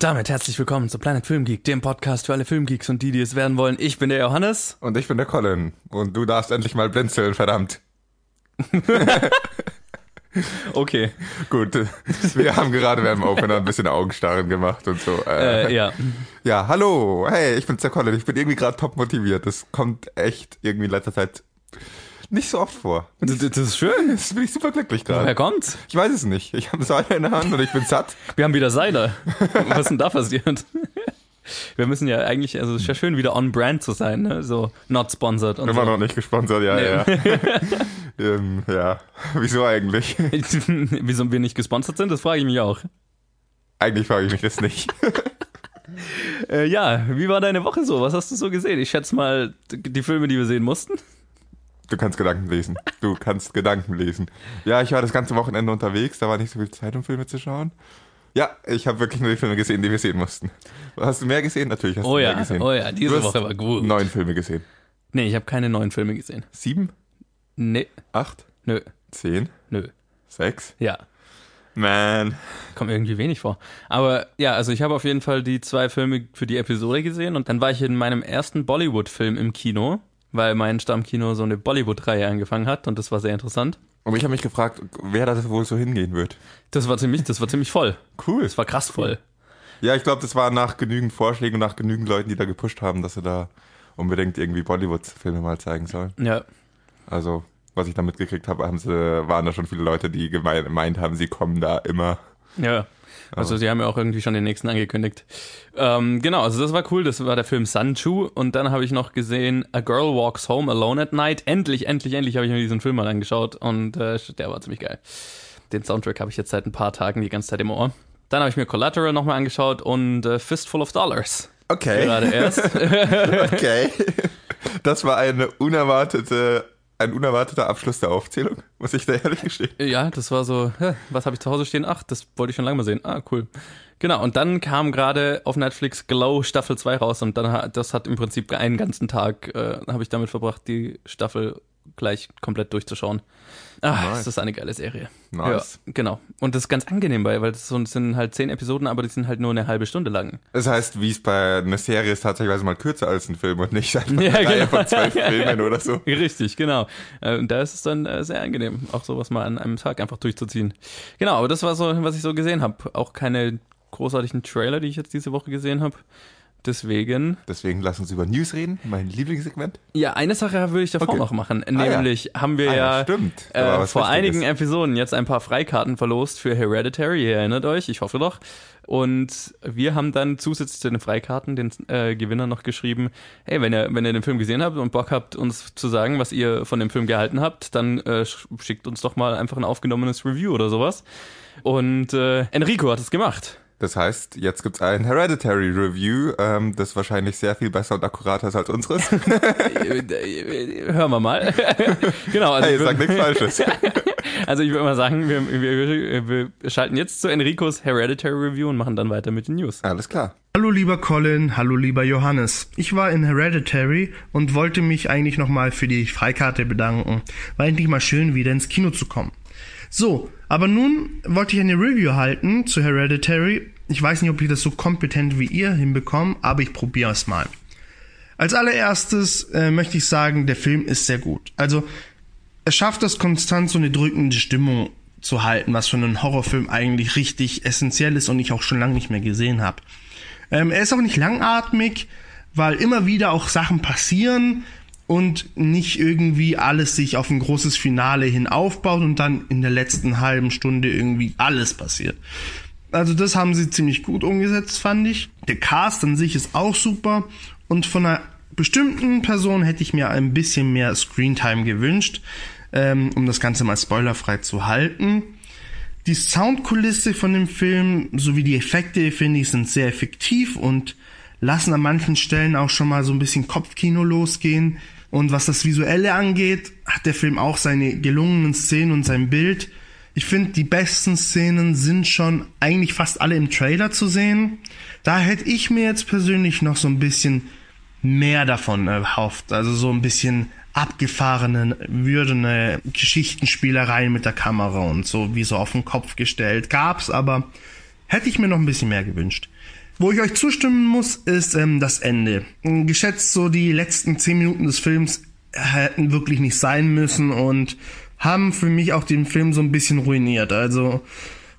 Und damit herzlich willkommen zu Planet Film Geek, dem Podcast für alle Filmgeeks und die, die es werden wollen. Ich bin der Johannes. Und ich bin der Colin. Und du darfst endlich mal blinzeln, verdammt. Okay. Gut, wir haben gerade beim Opener ein bisschen Augenstarren gemacht und so. Äh, ja. Ja, hallo, hey, ich bin's der Colin. Ich bin irgendwie gerade top motiviert. Das kommt echt irgendwie in letzter Zeit nicht so oft vor. Das, das ist schön. Jetzt bin ich super glücklich Woher gerade. kommt's? Ich weiß es nicht. Ich habe Cider in der Hand und ich bin satt. Wir haben wieder Cider. Was ist denn da passiert? Wir müssen ja eigentlich, also es ist ja schön, wieder on brand zu sein, ne? So not sponsored und Immer so. noch nicht gesponsert, ja, Nee. ja. ähm, ja, wieso eigentlich? Wieso wir nicht gesponsert sind, das frage ich mich auch. Eigentlich frage ich mich das nicht. Äh, ja, wie war deine Woche so? Was hast du so gesehen? Ich schätze mal die Filme, die wir sehen mussten. Du kannst Gedanken lesen. Du kannst Gedanken lesen. Ja, ich war das ganze Wochenende unterwegs, da war nicht so viel Zeit, um Filme zu schauen. Ja, ich habe wirklich nur die Filme gesehen, die wir sehen mussten. Hast du mehr gesehen? Natürlich hast Oh du ja, mehr gesehen. oh ja, diese Woche war gut. Neun Filme gesehen. Nee, ich habe keine neuen Filme gesehen. Sieben? Nee, Acht? nö, Zehn? nö. Sechs? Ja, Man. kommt irgendwie wenig vor. Aber ja, also ich habe auf jeden Fall die zwei Filme für die Episode gesehen und dann war ich in meinem ersten Bollywood-Film im Kino, weil mein Stammkino so eine Bollywood-Reihe angefangen hat und das war sehr interessant. Und ich habe mich gefragt, wer das wohl so hingehen wird. Das war ziemlich, das war ziemlich voll. Cool. Das war krass voll. Ja, ich glaube, das war nach genügend Vorschlägen und nach genügend Leuten, die da gepusht haben, dass sie da unbedingt irgendwie Bollywood-Filme mal zeigen sollen. Ja, Also, was ich da mitgekriegt habe, haben sie, waren da schon viele Leute, die gemeint haben, sie kommen da immer. ja. Also sie haben ja auch irgendwie schon den nächsten angekündigt. Ähm, genau, also das war cool. Das war der Film Sanchu und dann habe ich noch gesehen A Girl Walks Home Alone at Night. Endlich, endlich, endlich habe ich mir diesen Film mal angeschaut und äh, der war ziemlich geil. Den Soundtrack habe ich jetzt seit ein paar Tagen die ganze Zeit im Ohr. Dann habe ich mir Collateral nochmal angeschaut und äh, Fistful of Dollars. Okay. Gerade erst. Okay. Das war eine unerwartete, ein unerwarteter Abschluss der Aufzählung, muss ich da ehrlich gestehen. Ja, das war so, was habe ich zu Hause stehen? Ach, das wollte ich schon lange mal sehen. Ah, cool. Genau, und dann kam gerade auf Netflix Glow Staffel 2 raus und dann hat, das hat im Prinzip einen ganzen Tag, äh, habe ich damit verbracht, die Staffel gleich komplett durchzuschauen. Ah, Nice. das ist eine geile Serie. Nice. Ja, genau. Und das ist ganz angenehm, weil, weil das das sind halt zehn Episoden, aber die sind halt nur eine halbe Stunde lang. Das heißt, wie es bei einer Serie ist, tatsächlich mal kürzer als ein Film und nicht einfach Ja, eine Reihe genau. von zwölf Filmen oder so. Richtig, genau. Äh, Und da ist es dann äh, sehr angenehm, auch sowas mal an einem Tag einfach durchzuziehen. Genau, aber das war so, was ich so gesehen habe. Auch keine großartigen Trailer, die ich jetzt diese Woche gesehen habe. Deswegen. Deswegen lass uns über News reden, mein Lieblingssegment. Ja, eine Sache würde ich davor Okay. noch machen. Ah, ja. Nämlich haben wir Ah, ja, ja, stimmt. Äh, vor einigen Episoden jetzt ein paar Freikarten verlost für Hereditary. Ihr erinnert euch, ich hoffe doch. Und wir haben dann zusätzlich zu den Freikarten den äh, Gewinner noch geschrieben, hey, wenn ihr, wenn ihr den Film gesehen habt und Bock habt, uns zu sagen, was ihr von dem Film gehalten habt, dann äh, sch- schickt uns doch mal einfach ein aufgenommenes Review oder sowas. Und äh, Enrico hat es gemacht. Das heißt, jetzt gibt's ein Hereditary Review, ähm, das wahrscheinlich sehr viel besser und akkurater ist als unseres. Hören wir mal. genau, also hey, ich sag nichts Falsches. Also ich würde mal sagen, wir, wir, wir schalten jetzt zu Enricos Hereditary Review und machen dann weiter mit den News. Alles klar. Hallo lieber Colin, hallo lieber Johannes. Ich war in Hereditary und wollte mich eigentlich nochmal für die Freikarte bedanken. War endlich mal schön, wieder ins Kino zu kommen. So, aber nun wollte ich eine Review halten zu Hereditary. Ich weiß nicht, ob ich das so kompetent wie ihr hinbekomme, aber ich probiere es mal. Als allererstes äh, möchte ich sagen, der Film ist sehr gut. Also, er schafft es konstant so eine drückende Stimmung zu halten, was für einen Horrorfilm eigentlich richtig essentiell ist und ich auch schon lange nicht mehr gesehen habe. Ähm, er ist auch nicht langatmig, weil immer wieder auch Sachen passieren und nicht irgendwie alles sich auf ein großes Finale hin aufbaut und dann in der letzten halben Stunde irgendwie alles passiert. Also das haben sie ziemlich gut umgesetzt, fand ich. Der Cast an sich ist auch super und von einer bestimmten Person hätte ich mir ein bisschen mehr Screentime gewünscht, ähm, um das Ganze mal spoilerfrei zu halten. Die Soundkulisse von dem Film sowie die Effekte, finde ich, sind sehr effektiv und lassen an manchen Stellen auch schon mal so ein bisschen Kopfkino losgehen. Und was das Visuelle angeht, hat der Film auch seine gelungenen Szenen und sein Bild. Ich finde, die besten Szenen sind schon eigentlich fast alle im Trailer zu sehen. Da hätte ich mir jetzt persönlich noch so ein bisschen mehr davon erhofft. Also so ein bisschen abgefahrene, würdene Geschichtenspielereien mit der Kamera und so wie so auf den Kopf gestellt. Gab's, aber hätte ich mir noch ein bisschen mehr gewünscht. Wo ich euch zustimmen muss, ist ähm, das Ende. Geschätzt so die letzten 10 Minuten des Films hätten wirklich nicht sein müssen und haben für mich auch den Film so ein bisschen ruiniert. Also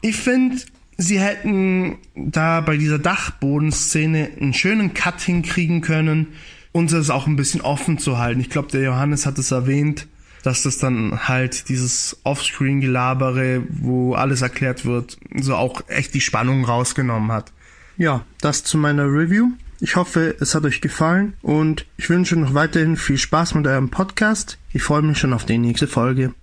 ich finde, sie hätten da bei dieser Dachbodenszene einen schönen Cut hinkriegen können und es auch ein bisschen offen zu halten. Ich glaube, der Johannes hat es erwähnt, dass das dann halt dieses Offscreen-Gelabere, wo alles erklärt wird, so auch echt die Spannung rausgenommen hat. Ja, das zu meiner Review. Ich hoffe, es hat euch gefallen und ich wünsche noch weiterhin viel Spaß mit eurem Podcast. Ich freue mich schon auf die nächste Folge.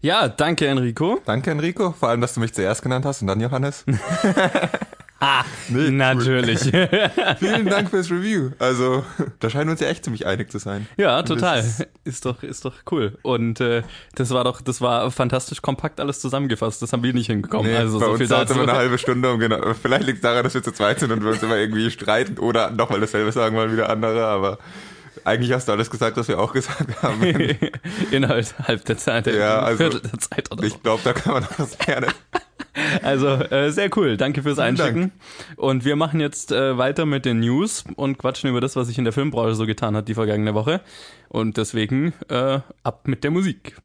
Ja, danke Enrico. Danke Enrico, vor allem, dass du mich zuerst genannt hast und dann Johannes. Ah, nee, natürlich. Vielen Dank fürs Review. Also, da scheinen wir uns ja echt ziemlich einig zu sein. Ja, total. Ist, ist, doch, ist doch cool. Und äh, das war doch, das war fantastisch kompakt alles zusammengefasst. Das haben wir nicht hingekommen. Nee, also bei so uns viel dauert dazu. immer eine halbe Stunde. Um genau, vielleicht liegt es daran, dass wir zu zweit sind und wir uns immer irgendwie streiten oder nochmal dasselbe sagen, mal wieder andere, aber eigentlich hast du alles gesagt, was wir auch gesagt haben. Innerhalb der Zeit, Ja, also, Viertel der Zeit oder so. ich glaube, da kann man noch was lernen. Also äh, sehr cool, danke fürs Einschicken. Und wir machen jetzt äh, weiter mit den News und quatschen über das, was sich in der Filmbranche so getan hat die vergangene Woche. Und deswegen äh, ab mit der Musik.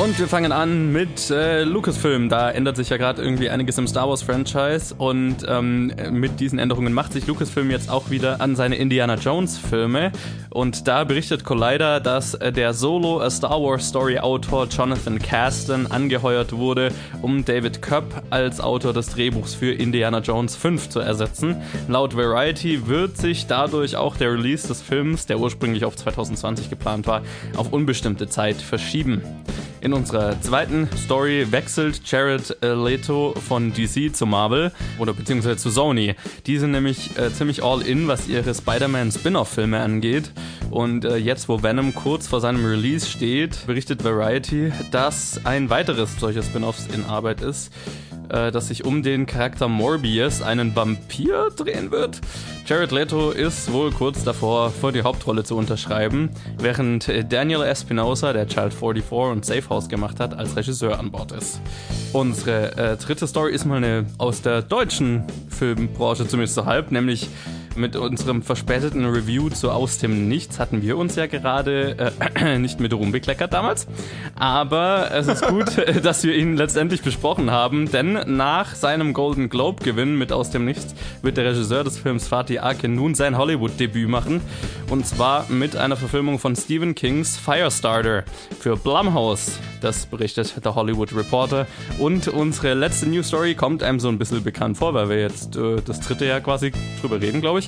Und wir fangen an mit äh, Lucasfilm. Da ändert sich ja gerade irgendwie einiges im Star Wars Franchise und ähm, mit diesen Änderungen macht sich Lucasfilm jetzt auch wieder an seine Indiana Jones Filme. Und da berichtet Collider, dass äh, der Solo A Star Wars Story Autor Jonathan Caston angeheuert wurde, um David Koepp als Autor des Drehbuchs für Indiana Jones 5 zu ersetzen. Laut Variety wird sich dadurch auch der Release des Films, der ursprünglich auf 2020 geplant war, auf unbestimmte Zeit verschieben. Unserer zweiten Story wechselt Jared äh, Leto von DC zu Marvel oder beziehungsweise zu Sony. Die sind nämlich äh, ziemlich all in, was ihre Spider-Man Spin-off-Filme angeht. Und äh, jetzt, wo Venom kurz vor seinem Release steht, berichtet Variety, dass ein weiteres solcher Spin-offs in Arbeit ist äh, das sich um den Charakter Morbius, einen Vampir, drehen wird. Jared Leto ist wohl kurz davor, für die Hauptrolle zu unterschreiben, während äh, Daniel Espinosa, der Child 44 und Safe House gemacht hat, als Regisseur an Bord ist. Unsere äh, dritte Story ist mal eine aus der deutschen Filmbranche, zumindest so halb, nämlich mit unserem verspäteten Review zu Aus dem Nichts hatten wir uns ja gerade äh, nicht mit Ruhm bekleckert damals. Aber es ist gut, dass wir ihn letztendlich besprochen haben, denn nach seinem Golden Globe-Gewinn mit Aus dem Nichts wird der Regisseur des Films Fatih Akin nun sein Hollywood-Debüt machen. Und zwar mit einer Verfilmung von Stephen Kings Firestarter für Blumhouse. Das berichtet der Hollywood Reporter. Und unsere letzte News Story kommt einem so ein bisschen bekannt vor, weil wir jetzt äh, das dritte Jahr quasi drüber reden, glaube ich.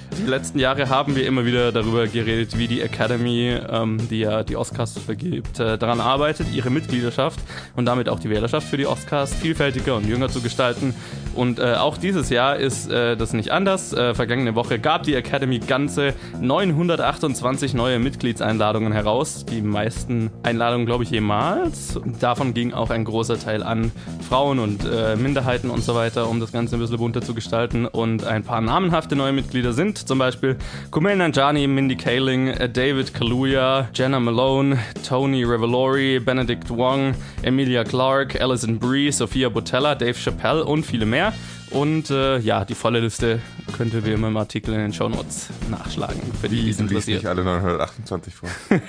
Die letzten Jahre haben wir immer wieder darüber geredet, wie die Academy, ähm, die ja die Oscars vergibt, äh, daran arbeitet, ihre Mitgliedschaft und damit auch die Wählerschaft für die Oscars vielfältiger und jünger zu gestalten. Und äh, auch dieses Jahr ist äh, das nicht anders. Äh, vergangene Woche gab die Academy ganze 928 neue Mitgliedseinladungen heraus. Die meisten Einladungen, glaube ich, jemals. Davon ging auch ein großer Teil an Frauen und äh, Minderheiten und so weiter, um das Ganze ein bisschen bunter zu gestalten. Und ein paar namenhafte neue Mitglieder sind zum Beispiel Kumail Nanjiani, Mindy Kaling, David Kaluuya, Jenna Malone, Tony Revolori, Benedict Wong, Emilia Clarke, Alison Brie, Sophia Botella, Dave Chappelle und viele mehr. Und äh, ja, die volle Liste könnt ihr wie immer im Artikel in den Show Notes nachschlagen, für die, die liest nicht alle 928 vor.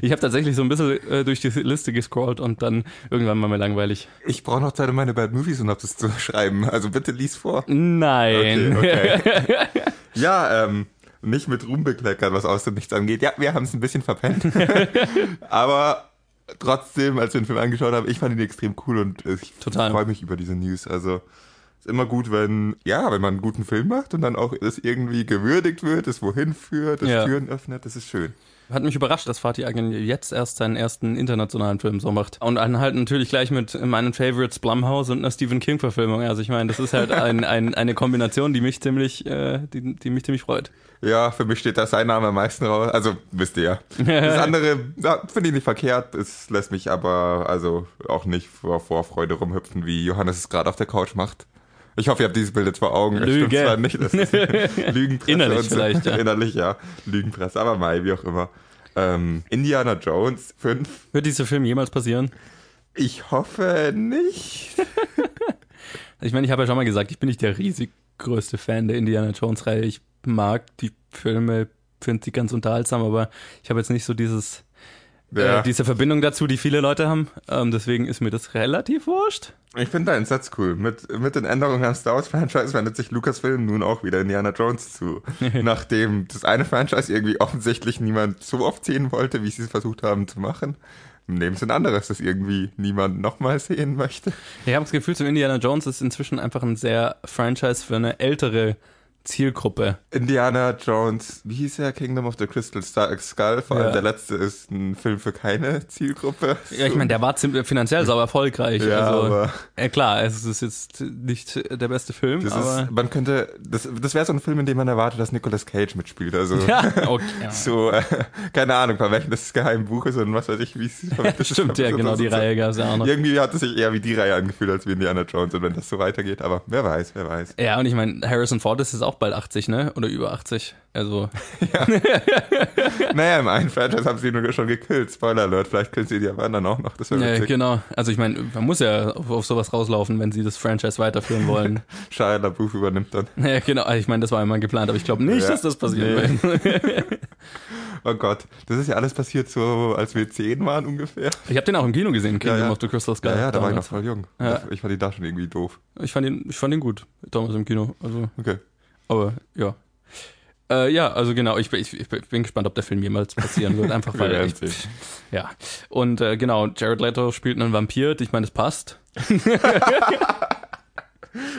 ich habe tatsächlich so ein bisschen äh, durch die Liste gescrollt und dann irgendwann war mir langweilig. Ich brauche noch Zeit, um meine Bad Movie Synopsis zu schreiben. Also bitte lies vor. Nein. Okay, okay. ja, ähm, nicht mit Ruhm bekleckern, was aus dem Nichts angeht. Ja, wir haben es ein bisschen verpennt. Aber trotzdem, als wir den Film angeschaut haben, ich fand ihn extrem cool und ich Total. freue mich über diese News. Also ist immer gut, wenn, ja, wenn man einen guten Film macht und dann auch es irgendwie gewürdigt wird, es wohin führt, es Ja. Türen öffnet, das ist schön. Hat mich überrascht, dass Fatih Akin jetzt erst seinen ersten internationalen Film so macht. Und dann halt natürlich gleich mit meinen Favorites Blumhouse und einer Stephen King Verfilmung. Also ich meine, das ist halt ein, ein, eine Kombination, die mich ziemlich, äh, die, die mich ziemlich freut. Ja, für mich steht da sein Name am meisten raus. Also, wisst ihr ja. Das andere ja, finde ich nicht verkehrt. Es lässt mich aber also auch nicht vor Vorfreude rumhüpfen, wie Johannes es gerade auf der Couch macht. Ich hoffe, ihr habt dieses Bild jetzt vor Augen. Lüge. zwar nicht, Lügenpresse. Innerlich vielleicht, ja. Innerlich, ja. Lügenpresse, aber Mai, wie auch immer. Ähm, Indiana Jones 5. Wird dieser Film jemals passieren? Ich hoffe nicht. Ich meine, ich habe ja schon mal gesagt, ich bin nicht der riesig größte Fan der Indiana Jones-Reihe. Ich mag die Filme, finde sie ganz unterhaltsam, aber ich habe jetzt nicht so dieses Ja. äh, diese Verbindung dazu, die viele Leute haben. Ähm, deswegen ist mir das relativ wurscht. Ich finde deinen Satz cool. Mit, mit den Änderungen am Star Wars Franchise wendet sich Lucasfilm nun auch wieder Indiana Jones zu. Nachdem das eine Franchise irgendwie offensichtlich niemand so oft sehen wollte, wie sie es versucht haben zu machen, nehmen sie ein anderes, das irgendwie niemand nochmal sehen möchte. Ich habe das Gefühl, zum Indiana Jones ist inzwischen einfach ein sehr Franchise für eine ältere Zielgruppe. Indiana Jones, wie hieß er? Kingdom of the Crystal Star Skull. Vor allem Ja. der letzte ist ein Film für keine Zielgruppe. Ja, ich meine, der war ziemlich finanziell sau erfolgreich. Ja, also, aber- äh, klar, es ist jetzt nicht der beste Film, Das aber ist, man könnte, das, das wäre so ein Film, in dem man erwartet, dass Nicolas Cage mitspielt. Also ja, okay. Ja. so, äh, keine Ahnung, Verwechseln des geheimen Buches und was weiß ich, wie es verwechselt ist. Stimmt, ja, genau, die so- Reihe gab es ja auch noch. Irgendwie hat es sich eher wie die Reihe angefühlt, als wie Indiana Jones. Und wenn das so weitergeht, aber wer weiß, wer weiß. Ja, und ich meine, Harrison Ford ist jetzt auch bald 80, ne? Oder über 80. Also, naja, im einen Franchise haben sie ihn schon gekillt. Spoiler Alert, vielleicht killen sie die anderen auch noch. Das wäre ja, genau. Also ich meine, man muss ja auf, auf sowas rauslaufen, wenn sie das Franchise weiterführen wollen. Shia LaBeouf übernimmt dann. ja, genau. Also Ich meine, das war immer geplant, aber ich glaube nicht, Ja. dass das passieren Nee. wird. Oh Gott, das ist ja alles passiert so, als wir zehn waren ungefähr. Ich habe den auch im Kino gesehen, Kingdom Ja, ja. of the Crystal Skull. Ja, ja, da war ich noch damals. voll jung. Ja. Ich fand die da schon irgendwie doof. Ich fand ihn, ich fand ihn gut, damals im Kino. Also, Okay. Aber ja. Äh, ja, also genau, ich, bin- ich, ich bin gespannt, ob der Film jemals passieren wird. Einfach weil sehen. Ja. Und äh, genau, Jared Leto spielt einen Vampir. Ich meine, das passt.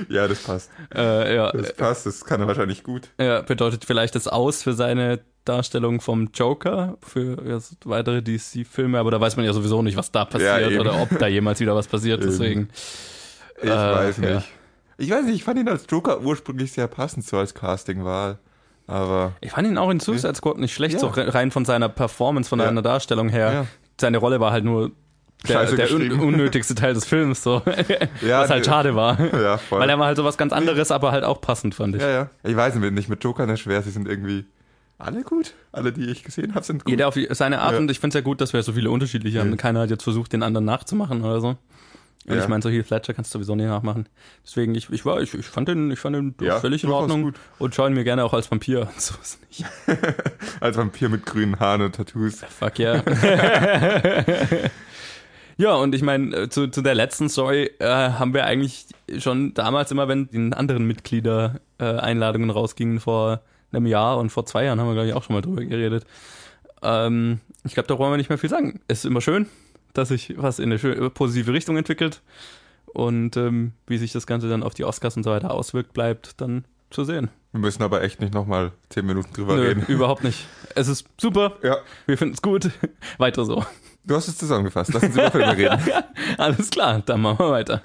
Ja, das passt. Äh, ja, Das passt, das kann er wahrscheinlich gut. ja, bedeutet vielleicht das Aus für seine Darstellung vom Joker für ja, weitere DC-Filme, aber da weiß man ja sowieso nicht, was da passiert eben. oder ob da jemals wieder was passiert. Deswegen. Ich Äh, weiß nicht. Ich weiß nicht, ich fand ihn als Joker ursprünglich sehr passend so als Castingwahl. Aber Ich fand ihn auch in Suicide Squad nicht schlecht, Ja. so re- rein von seiner Performance, von Ja. seiner Darstellung her. Ja. Seine Rolle war halt nur der, der un unnötigste Teil des Films, so. Ja, was halt schade war. ja, voll. Weil er war halt so was ganz anderes, aber halt auch passend, fand ich. ja, ja. Ich weiß nicht, mit Jokern ist schwer, sie sind irgendwie alle gut. Alle, die ich gesehen habe, sind gut. Jeder auf seine Art Ja. und ich finde es ja gut, dass wir so viele unterschiedliche haben. Keiner hat jetzt versucht, den anderen nachzumachen oder so. Und Ja. ich meine, so Heath Fletcher kannst du sowieso nicht nachmachen. Deswegen, ich, ich war, ich, ich fand den, ich fand den Ja, völlig in Ordnung und schaue ihn mir gerne auch als Vampir. So ist nicht. Als Vampir mit grünen Haaren und Tattoos. Fuck ja. ja, und ich meine, äh, zu, zu der letzten Story äh, haben wir eigentlich schon damals immer, wenn die anderen Mitglieder äh, Einladungen rausgingen vor einem Jahr und vor zwei Jahren haben wir, glaube ich, auch schon mal drüber geredet. Ähm, ich glaube, da wollen wir nicht mehr viel sagen. Es ist immer schön, dass sich was in eine schö- positive Richtung entwickelt. Und ähm, wie sich das Ganze dann auf die Oscars und so weiter auswirkt, bleibt dann zu sehen. Wir müssen aber echt nicht nochmal zehn Minuten drüber Nö, reden. überhaupt nicht. Es ist super. Ja, Wir finden es gut. Weiter so. du hast es zusammengefasst. Lass uns über Filme reden. Alles klar, dann machen wir weiter.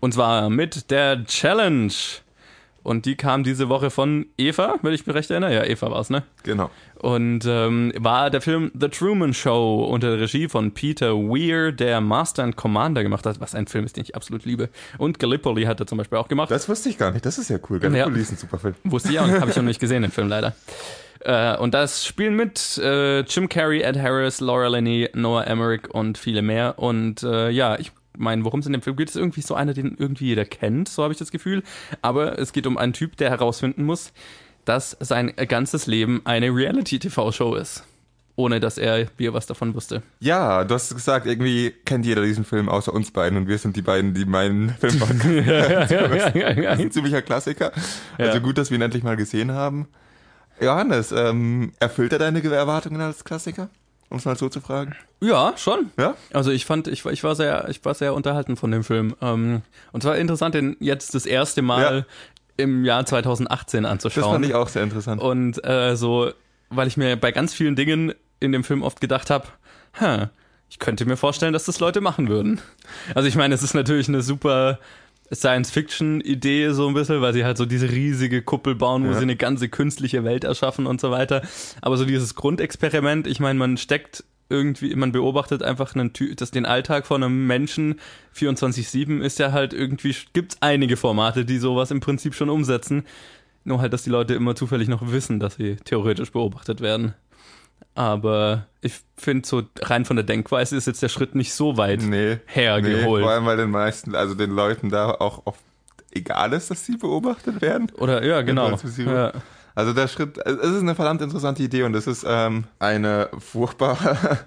Und zwar mit der Challenge. Und die kam diese Woche von Eva, wenn ich mich recht erinnere. Ja, Eva war es, ne? Genau. Und ähm, war der Film The Truman Show unter der Regie von Peter Weir, der Master and Commander gemacht hat, was ein Film ist, den ich absolut liebe. Und Gallipoli hat er zum Beispiel auch gemacht. Das wusste ich gar nicht. Das ist ja cool. Gallipoli ist ein super Film. Wusste ich auch, habe ich noch nicht gesehen, den Film leider. Äh, und das spielen mit äh, Jim Carrey, Ed Harris, Laura Linney, Noah Emmerich und viele mehr. Und äh, ja, ich meine, worum es in dem Film geht, ist irgendwie so einer, den irgendwie jeder kennt, so habe ich das Gefühl. Aber es geht um einen Typ, der herausfinden muss, dass sein ganzes Leben eine Reality-TV-Show ist. Ohne dass er wir was davon wusste. Ja, du hast gesagt, irgendwie kennt jeder diesen Film außer uns beiden und wir sind die beiden, die meinen Film machen. Das ist ein ziemlicher Klassiker. Also Ja. gut, dass wir ihn endlich mal gesehen haben. Johannes, ähm, erfüllt er deine Erwartungen als Klassiker? Um es mal so zu fragen. Ja, schon. Ja? Also ich fand, ich, war- ich war sehr, ich war sehr unterhalten von dem Film. Ähm, und zwar interessant, den jetzt das erste Mal im Jahr 2018 Das anzuschauen. fand ich auch sehr interessant. Und äh, so, weil ich mir bei ganz vielen Dingen in dem Film oft gedacht habe, huh, ich könnte mir vorstellen, dass das Leute machen würden. Also ich meine, es ist natürlich eine super Science-Fiction-Idee so ein bisschen, weil sie halt so diese riesige Kuppel bauen, wo Ja. sie eine ganze künstliche Welt erschaffen und so weiter. Aber so dieses Grundexperiment, ich meine, man steckt irgendwie, man beobachtet einfach einen Ty das, den Alltag von einem Menschen. 24-7 ist ja halt irgendwie, gibt einige Formate, die sowas im Prinzip schon umsetzen. Nur halt, dass die Leute immer zufällig noch wissen, dass sie theoretisch beobachtet werden. Aber ich finde so rein von der Denkweise ist jetzt der Schritt nicht so weit Nee. hergeholt. Nee, vor allem, weil den meisten, also den Leuten da auch oft egal ist, dass sie beobachtet werden. Oder ja, genau. Ja. Also der Schritt, es ist eine verdammt interessante Idee und es ist ähm, eine furchtbar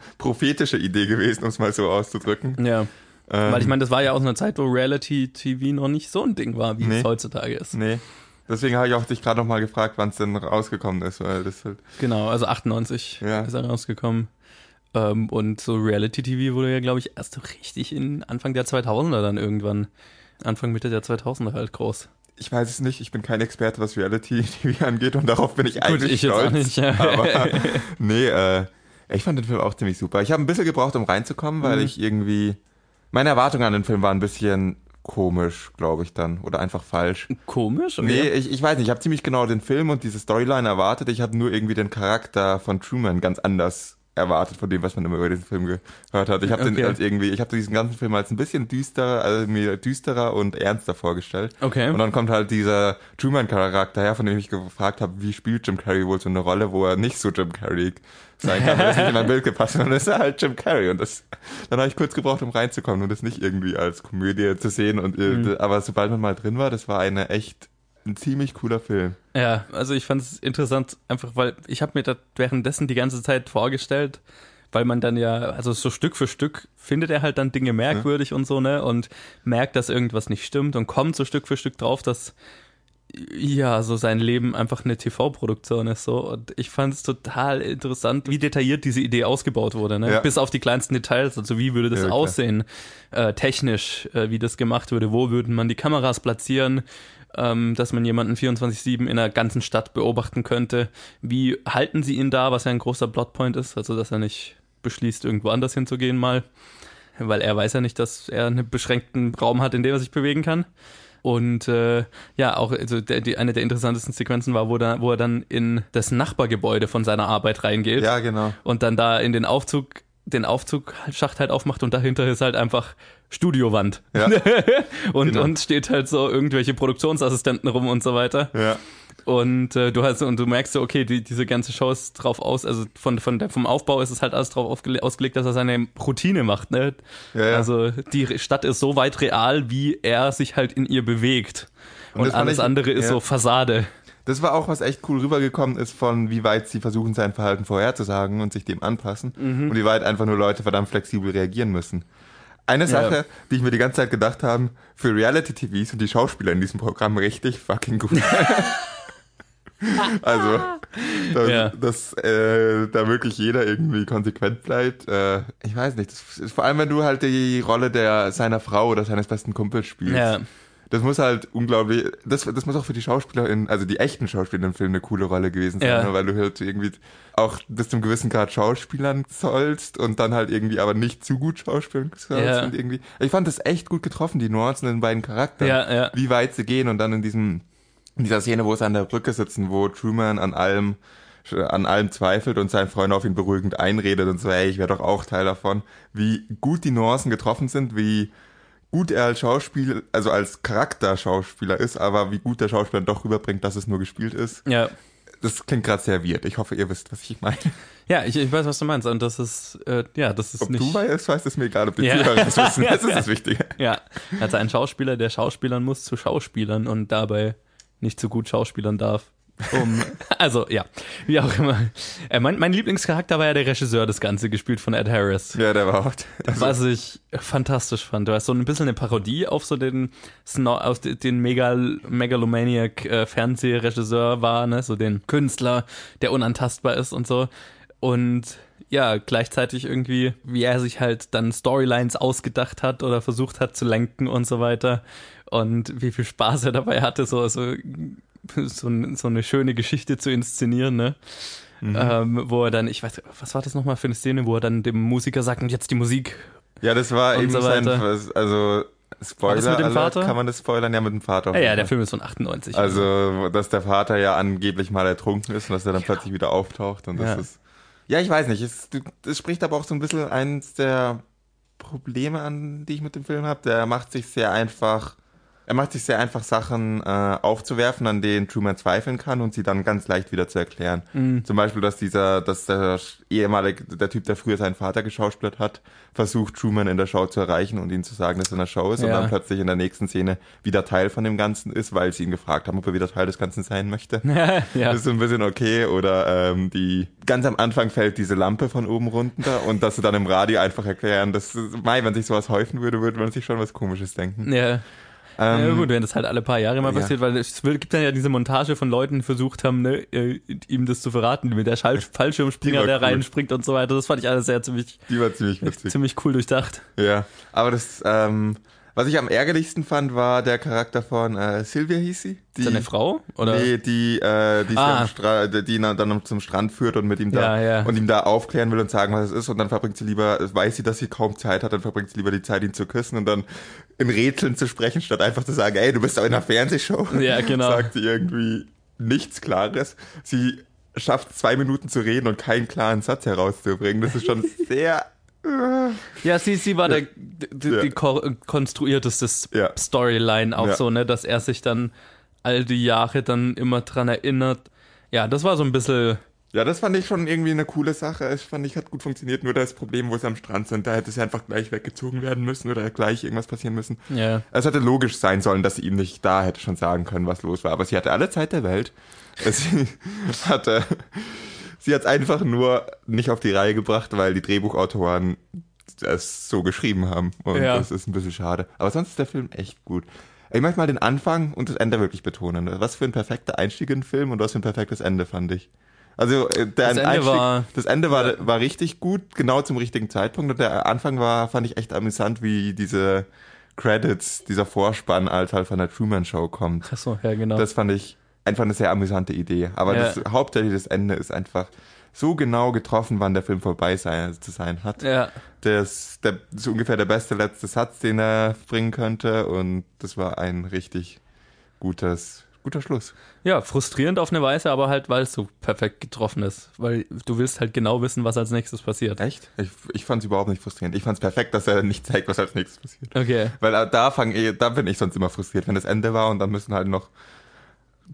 prophetische Idee gewesen, um es mal so auszudrücken. ja. Ähm, Weil ich meine, das war ja aus einer Zeit, wo Reality-TV noch nicht so ein Ding war, wie Nee. es heutzutage ist. Nee. Deswegen habe ich auch dich gerade noch mal gefragt, wann es denn rausgekommen ist, weil das halt, Genau, also 98 Ja. ist er rausgekommen. Ähm, und so Reality-TV wurde ja, glaube ich, erst so richtig in Anfang der 2000er dann irgendwann. Anfang, Mitte der 2000er halt groß. Ich weiß es nicht, ich bin kein Experte, was Reality-TV angeht und darauf bin ich eigentlich ich stolz. nicht, ja. Aber nee, äh, ich fand den Film auch ziemlich super. Ich habe ein bisschen gebraucht, um reinzukommen, weil Mhm. ich irgendwie, meine Erwartungen an den Film waren ein bisschen komisch, glaube ich dann, oder einfach falsch. Komisch, okay. Nee, ich, ich weiß nicht, ich habe ziemlich genau den Film und diese Storyline erwartet. Ich habe nur irgendwie den Charakter von Truman ganz anders erwartet von dem, was man immer über diesen Film gehört hat. Ich habe Okay. den als irgendwie, ich habe diesen ganzen Film als ein bisschen düsterer, also mir düsterer und ernster vorgestellt. Okay. Und dann kommt halt dieser Truman-Charakter her, von dem ich gefragt habe, wie spielt Jim Carrey wohl so eine Rolle, wo er nicht so Jim Carrey sein kann, weil das nicht in mein Bild gepasst hat. Und dann ist er halt Jim Carrey. Und das, dann habe ich kurz gebraucht, um reinzukommen und das nicht irgendwie als Komödie zu sehen. Und, äh, Mhm. Aber sobald man mal drin war, das war eine echt ein ziemlich cooler Film. Ja, also ich fand es interessant, einfach weil ich habe mir das währenddessen die ganze Zeit vorgestellt, weil man dann ja, also so Stück für Stück findet er halt dann Dinge merkwürdig und so, ne? Und merkt, dass irgendwas nicht stimmt und kommt so Stück für Stück drauf, dass ja, so sein Leben einfach eine TV-Produktion ist so. Und ich fand es total interessant, wie detailliert diese Idee ausgebaut wurde, ne? Ja. Bis auf die kleinsten Details. Also wie würde das Ja, aussehen, äh, technisch, äh, wie das gemacht würde, wo würden man die Kameras platzieren, ähm, dass man jemanden 24-7 in einer ganzen Stadt beobachten könnte. Wie halten sie ihn da, was ja ein großer Plotpoint ist, also dass er nicht beschließt, irgendwo anders hinzugehen mal. Weil er weiß ja nicht, dass er einen beschränkten Raum hat, in dem er sich bewegen kann. Und äh, ja, auch also der, die, eine der interessantesten Sequenzen war, wo, da, wo er dann in das Nachbargebäude von seiner Arbeit reingeht Ja, genau. und dann da in den Aufzug, den Aufzugschacht halt aufmacht und dahinter ist halt einfach Studiowand. Ja. und, Genau. und steht halt so irgendwelche Produktionsassistenten rum und so weiter. Ja. Und äh, du hast und du merkst so, okay, die, diese ganze Show ist drauf aus, also von, von der, vom Aufbau ist es halt alles drauf ausgelegt, dass er seine Routine macht, ne? Ja, ja. Also die Stadt ist so weit real, wie er sich halt in ihr bewegt. Und Und, alles ich- andere ist ja. so Fassade. Das war auch, was echt cool rübergekommen ist, von wie weit sie versuchen, sein Verhalten vorherzusagen und sich dem anpassen Mhm. und wie weit einfach nur Leute verdammt flexibel reagieren müssen. Eine Sache, die ich mir die ganze Zeit gedacht habe, für Reality-TV sind die Schauspieler in diesem Programm richtig fucking gut. also, dass, Ja. dass äh, da wirklich jeder irgendwie konsequent bleibt. Äh, ich weiß nicht, ist, vor allem wenn du halt die Rolle der seiner Frau oder seines besten Kumpels spielst. Ja. Das muss halt unglaublich, das, das muss auch für die Schauspieler in, also die echten Schauspieler im Film eine coole Rolle gewesen sein, Ja. ne? weil du halt irgendwie auch bis zum gewissen Grad Schauspielern sollst und dann halt irgendwie aber nicht zu gut schauspielen sollst Ja. und irgendwie. Ich fand das echt gut getroffen, die Nuancen in den beiden Charakteren. Ja, ja. Wie weit sie gehen und dann in diesem, in dieser Szene, wo sie an der Brücke sitzen, wo Truman an allem, an allem zweifelt und sein Freund auf ihn beruhigend einredet und so, ey, ich wäre doch auch Teil davon. Wie gut die Nuancen getroffen sind, wie gut er als Schauspiel, also als Charakterschauspieler ist, aber wie gut der Schauspieler doch rüberbringt, dass es nur gespielt ist. Ja. Das klingt gerade sehr weird. Ich hoffe, ihr wisst, was ich meine. Ja, ich, ich weiß, was du meinst. Und das ist, äh, ja, das ist Ob nicht. du weißt, weißt es mir egal, ob die Ja. Zuhörer das wissen. Das ist das Wichtige. Ja, also ein Schauspieler, der Schauspielern muss zu Schauspielern und dabei nicht so gut Schauspielern darf. Um, also, ja, wie auch immer. Äh, mein, mein Lieblingscharakter war ja der Regisseur des Ganze, gespielt von Ed Harris. Ja, der war auch. Also, Was ich fantastisch fand. Du hast so ein bisschen eine Parodie auf so den, Sno auf den, den Megal Megalomaniac äh, Fernsehregisseur war, ne? So den Künstler, der unantastbar ist und so. Und ja, gleichzeitig irgendwie, wie er sich halt dann Storylines ausgedacht hat oder versucht hat zu lenken und so weiter. Und wie viel Spaß er dabei hatte, so, so, so, so eine schöne Geschichte zu inszenieren, ne? Ähm, wo er dann, ich weiß, was war das nochmal für eine Szene, wo er dann dem Musiker sagt, und jetzt die Musik ja, das war eben so sein, also Spoiler, mit dem Alert, Vater? kann man das spoilern? Ja, mit dem Vater. Ja, ja, der. Film ist von 98. Also, dass der Vater ja angeblich mal ertrunken ist und dass er dann plötzlich wieder auftaucht und das Ja. ist. Ja, ich weiß nicht. Es, es spricht aber auch so ein bisschen eins der Probleme an, die ich mit dem Film habe. Der macht sich sehr einfach Er macht sich sehr einfach, Sachen äh, aufzuwerfen, an denen Truman zweifeln kann und sie dann ganz leicht wieder zu erklären. Mhm. Zum Beispiel, dass dieser, dass der ehemalige, der Typ, der früher seinen Vater geschauspielert hat, versucht, Truman in der Show zu erreichen und ihm zu sagen, dass er in der Show ist und Ja. dann plötzlich in der nächsten Szene wieder Teil von dem Ganzen ist, weil sie ihn gefragt haben, ob er wieder Teil des Ganzen sein möchte. ja. Das ist so ein bisschen okay. Oder ähm, die ganz am Anfang fällt diese Lampe von oben runter und dass sie dann im Radio einfach erklären, dass Mai, wenn sich sowas häufen würde, würde man sich schon was komisches denken. Ja. Ja, Ähm, gut, wenn das halt alle paar Jahre mal ja. passiert, weil es gibt dann ja diese Montage von Leuten, die versucht haben, ne, äh, ihm das zu verraten, mit der Schall Fallschirmspringer, der cool. reinspringt und so weiter. Das fand ich alles sehr ziemlich, Die war ziemlich witzig. ziemlich cool durchdacht. Ja, aber das, ähm, was ich am ärgerlichsten fand, war der Charakter von äh, Sylvia hieß sie. Die, Ist das eine Frau? Oder? Nee, die, äh, die, Ah. Stra die ihn dann zum Strand führt und mit ihm da Ja, ja. und ihm da aufklären will und sagen, was es ist und dann verbringt sie lieber, weiß sie, dass sie kaum Zeit hat, dann verbringt sie lieber die Zeit, ihn zu küssen und dann in Rätseln zu sprechen, statt einfach zu sagen, ey, du bist doch in einer Fernsehshow. Ja, genau. Sagt sie irgendwie nichts Klares. Sie schafft zwei Minuten zu reden und keinen klaren Satz herauszubringen. Das ist schon sehr Ja, sie, sie war der, die, Ja. die ko konstruierteste Ja. Storyline auch Ja. so, ne, dass er sich dann all die Jahre dann immer dran erinnert. Ja, das war so ein bisschen, Ja, das fand ich schon irgendwie eine coole Sache. Ich fand ich, hat gut funktioniert. Nur das Problem, wo sie am Strand sind, da hätte sie einfach gleich weggezogen werden müssen oder gleich irgendwas passieren müssen. ja. Es hätte logisch sein sollen, dass sie ihm nicht da hätte schon sagen können, was los war. Aber sie hatte alle Zeit der Welt. Sie hatte, sie hat es einfach nur nicht auf die Reihe gebracht, weil die Drehbuchautoren es so geschrieben haben. Und Ja. das ist ein bisschen schade. Aber sonst ist der Film echt gut. Ich möchte mal den Anfang und das Ende wirklich betonen. Was für ein perfekter Einstieg in den Film und was für ein perfektes Ende, fand ich. Also äh, der Das Ende Einstieg, war- das Ende war, war richtig gut, genau zum richtigen Zeitpunkt. Und der Anfang war, fand ich echt amüsant, wie diese Credits, dieser Vorspann als halt von der Truman Show kommt. Ach so, ja, genau. Das fand ich einfach eine sehr amüsante Idee. Aber Ja. das hauptsächlich das Ende ist einfach so genau getroffen, wann der Film vorbei sein, zu sein hat. ja. Das, der, das ist ungefähr der beste letzte Satz, den er bringen könnte. Und das war ein richtig gutes, guter Schluss. ja, frustrierend auf eine Weise, aber halt, weil es so perfekt getroffen ist. Weil du willst halt genau wissen, was als nächstes passiert. Echt? Ich, ich fand es überhaupt nicht frustrierend. Ich fand es perfekt, dass er nicht zeigt, was als nächstes passiert. Okay. Weil äh, da fang, ich- da bin ich sonst immer frustriert, wenn das Ende war und dann müssen halt noch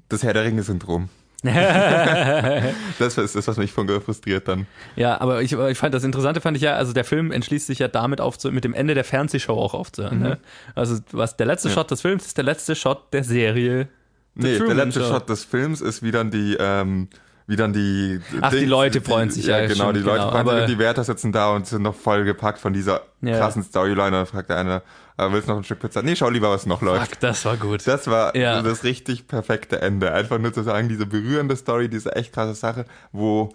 das Herr der Ringe-Syndrom. Das ist das, was mich von frustriert dann. Ja, aber ich, ich fand das Interessante fand ich ja, also der Film entschließt sich ja damit aufzuhören, mit dem Ende der Fernsehshow auch aufzuhören. Ne? Also was der letzte Mhm. Ja. Shot des Films ist der letzte Shot der Serie. The Nee, der Truman letzte Show. Shot des Films ist, wie dann die, ähm, wie dann die. Ach, die Leute freuen sich, ja. ja, genau, stimmt, die Leute genau, freuen sich und die Wärter sitzen da und sind noch voll gepackt von dieser Ja. krassen Storyline. Und dann fragt der eine, äh, willst du noch ein Stück Pizza? Nee, schau lieber, was noch läuft. Fuck, das war gut. Das war Ja. das richtig perfekte Ende. Einfach nur zu sagen, diese berührende Story, diese echt krasse Sache, wo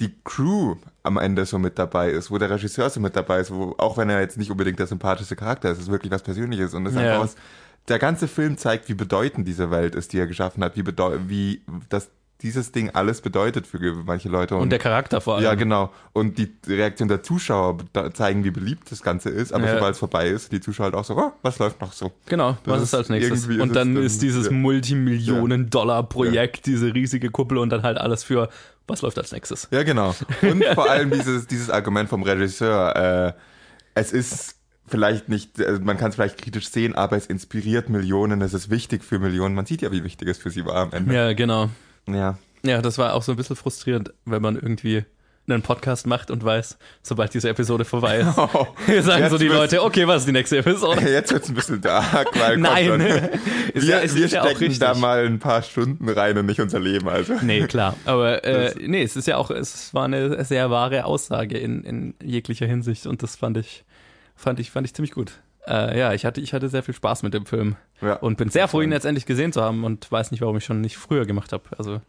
die Crew am Ende so mit dabei ist, wo der Regisseur so mit dabei ist, wo, auch wenn er jetzt nicht unbedingt der sympathischste Charakter ist, ist wirklich was Persönliches und das ist Ja. einfach was, der ganze Film zeigt, wie bedeutend diese Welt ist, die er geschaffen hat, wie wie das dieses Ding alles bedeutet für manche Leute Und der Charakter vor allem. ja, genau. Und die Reaktion der Zuschauer zeigen, wie beliebt das Ganze ist. Aber Ja. sobald es vorbei ist, die Zuschauer halt auch so, oh, was läuft noch so? Genau, Das was ist ist als nächstes? Und ist dann dann- ist dieses ja. Multimillionen-Dollar-Projekt, diese riesige Kuppel und dann halt alles für, was läuft als nächstes? Ja, genau. Und vor allem dieses, dieses Argument vom Regisseur, äh, es ist vielleicht nicht, also man kann es vielleicht kritisch sehen, aber es inspiriert Millionen, es ist wichtig für Millionen. Man sieht ja, wie wichtig es für sie war am Ende. Ja, genau. Ja. Ja, das war auch so ein bisschen frustrierend, wenn man irgendwie einen Podcast macht und weiß, sobald diese Episode vorbei ist. Oh, sagen so die Leute, okay, was ist die nächste Episode? Jetzt wird's ein bisschen dark, weil Nein. Wir ja- wir ja stecken richtig. da mal ein paar Stunden rein und nicht unser Leben. Also. Nee, klar. Aber äh, nee, es ist ja auch, es war eine sehr wahre Aussage in, in jeglicher Hinsicht und das fand ich, fand ich, fand ich ziemlich gut. Äh, ja, ich hatte, ich hatte sehr viel Spaß mit dem Film Ja. und bin sehr froh, ihn jetzt endlich gesehen zu haben und weiß nicht, warum ich schon nicht früher gemacht habe. Also,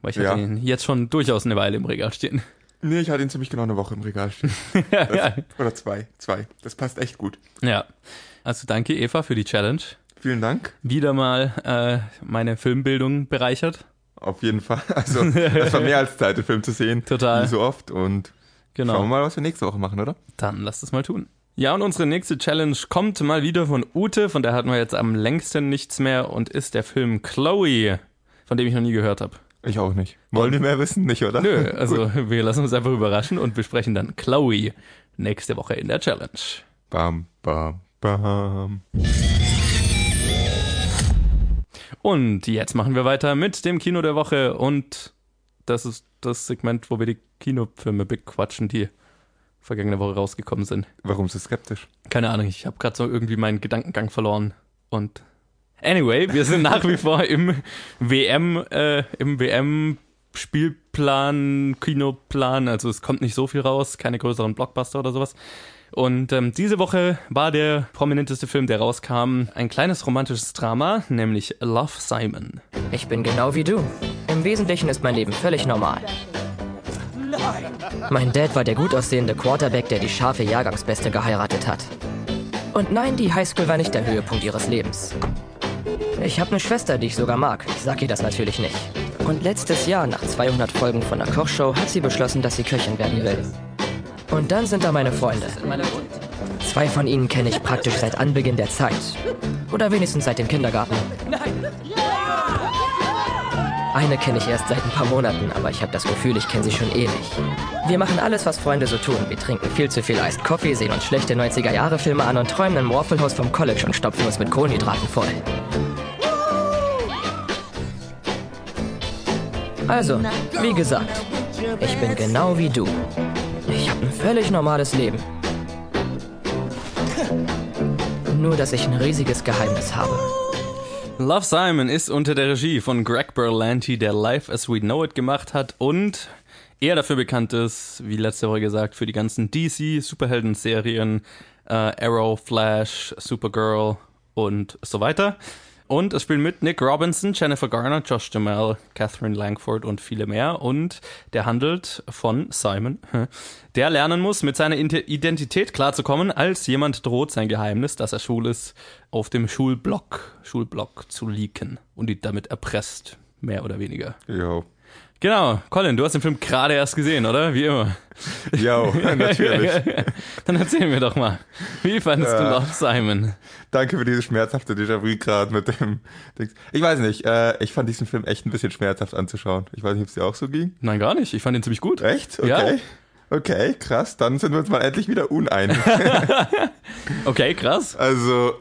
weil ich Ja. hatte ihn jetzt schon durchaus eine Weile im Regal stehen. Nee, ich hatte ihn ziemlich genau eine Woche im Regal stehen. ja, ja. Oder zwei. Zwei. Das passt echt gut. ja. Also danke, Eva, für die Challenge. Vielen Dank. Wieder mal äh, meine Filmbildung bereichert. Auf jeden Fall. Also, das war mehr als Zeit, den Film zu sehen. Total. Wie so oft. Und Genau. schauen wir mal, was wir nächste Woche machen, oder? Dann lasst es mal tun. Ja, und unsere nächste Challenge kommt mal wieder von Ute, von der hatten wir jetzt am längsten nichts mehr und ist der Film Chloe, von dem ich noch nie gehört habe. Ich auch nicht. Wollen wir mehr wissen? Nicht, oder? Nö, also wir lassen uns einfach überraschen und besprechen dann Chloe nächste Woche in der Challenge. Bam, bam, bam. Und jetzt machen wir weiter mit dem Kino der Woche und das ist das Segment, wo wir die Kinofilme bequatschen, die vergangene Woche rausgekommen sind. Warum so skeptisch? Keine Ahnung, ich habe gerade so irgendwie meinen Gedankengang verloren und anyway, wir sind nach wie vor im WM äh, im WM Spielplan, Kinoplan, also es kommt nicht so viel raus, keine größeren Blockbuster oder sowas. Und ähm, diese Woche war der prominenteste Film, der rauskam, ein kleines romantisches Drama, nämlich Love Simon. Ich bin genau wie du. Im Wesentlichen ist mein Leben völlig normal. Mein Dad war der gut aussehende Quarterback, der die scharfe Jahrgangsbeste geheiratet hat. Und nein, die Highschool war nicht der Höhepunkt ihres Lebens. Ich habe eine Schwester, die ich sogar mag. Ich sag ihr das natürlich nicht. Und letztes Jahr, nach 200 Folgen von der Kochshow, hat sie beschlossen, dass sie Köchin werden will. Und dann sind da meine Freunde. Zwei von ihnen kenne ich praktisch seit Anbeginn der Zeit. Oder wenigstens seit dem Kindergarten. Eine kenne ich erst seit ein paar Monaten, aber ich habe das Gefühl, ich kenne sie schon ewig. Wir machen alles, was Freunde so tun. Wir trinken viel zu viel Iced Coffee, sehen uns schlechte 90er-Jahre-Filme an und träumen im Waffle House vom College und stopfen uns mit Kohlenhydraten voll. Also, wie gesagt, ich bin genau wie du. Ich habe ein völlig normales Leben. Nur, dass ich ein riesiges Geheimnis habe. Love Simon ist unter der Regie von Greg Berlanti, der Life as We Know It gemacht hat und eher dafür bekannt ist, wie letzte Woche gesagt, für die ganzen DC-Superhelden-Serien äh, Arrow, Flash, Supergirl und so weiter. Und es spielen mit Nick Robinson, Jennifer Garner, Josh Jamal, Catherine Langford und viele mehr. Und der handelt von Simon, der lernen muss, mit seiner Identität klarzukommen, als jemand droht, sein Geheimnis, dass er schwul ist, auf dem Schulblock, Schulblock zu leaken und ihn damit erpresst, mehr oder weniger. Jo. Genau, Colin, du hast den Film gerade erst gesehen, oder? Wie immer. Jo, natürlich. Dann erzähl mir doch mal, wie fandest ja. du Love Simon? Danke für diese schmerzhafte Déjà-vu gerade mit dem Dings. Ich weiß nicht, äh, ich fand diesen Film echt ein bisschen schmerzhaft anzuschauen. Ich weiß nicht, ob es dir auch so ging. Nein, gar nicht. Ich fand ihn ziemlich gut. Echt? Okay. Ja. Okay, krass. Dann sind wir uns mal endlich wieder uneinig. okay, krass. Also,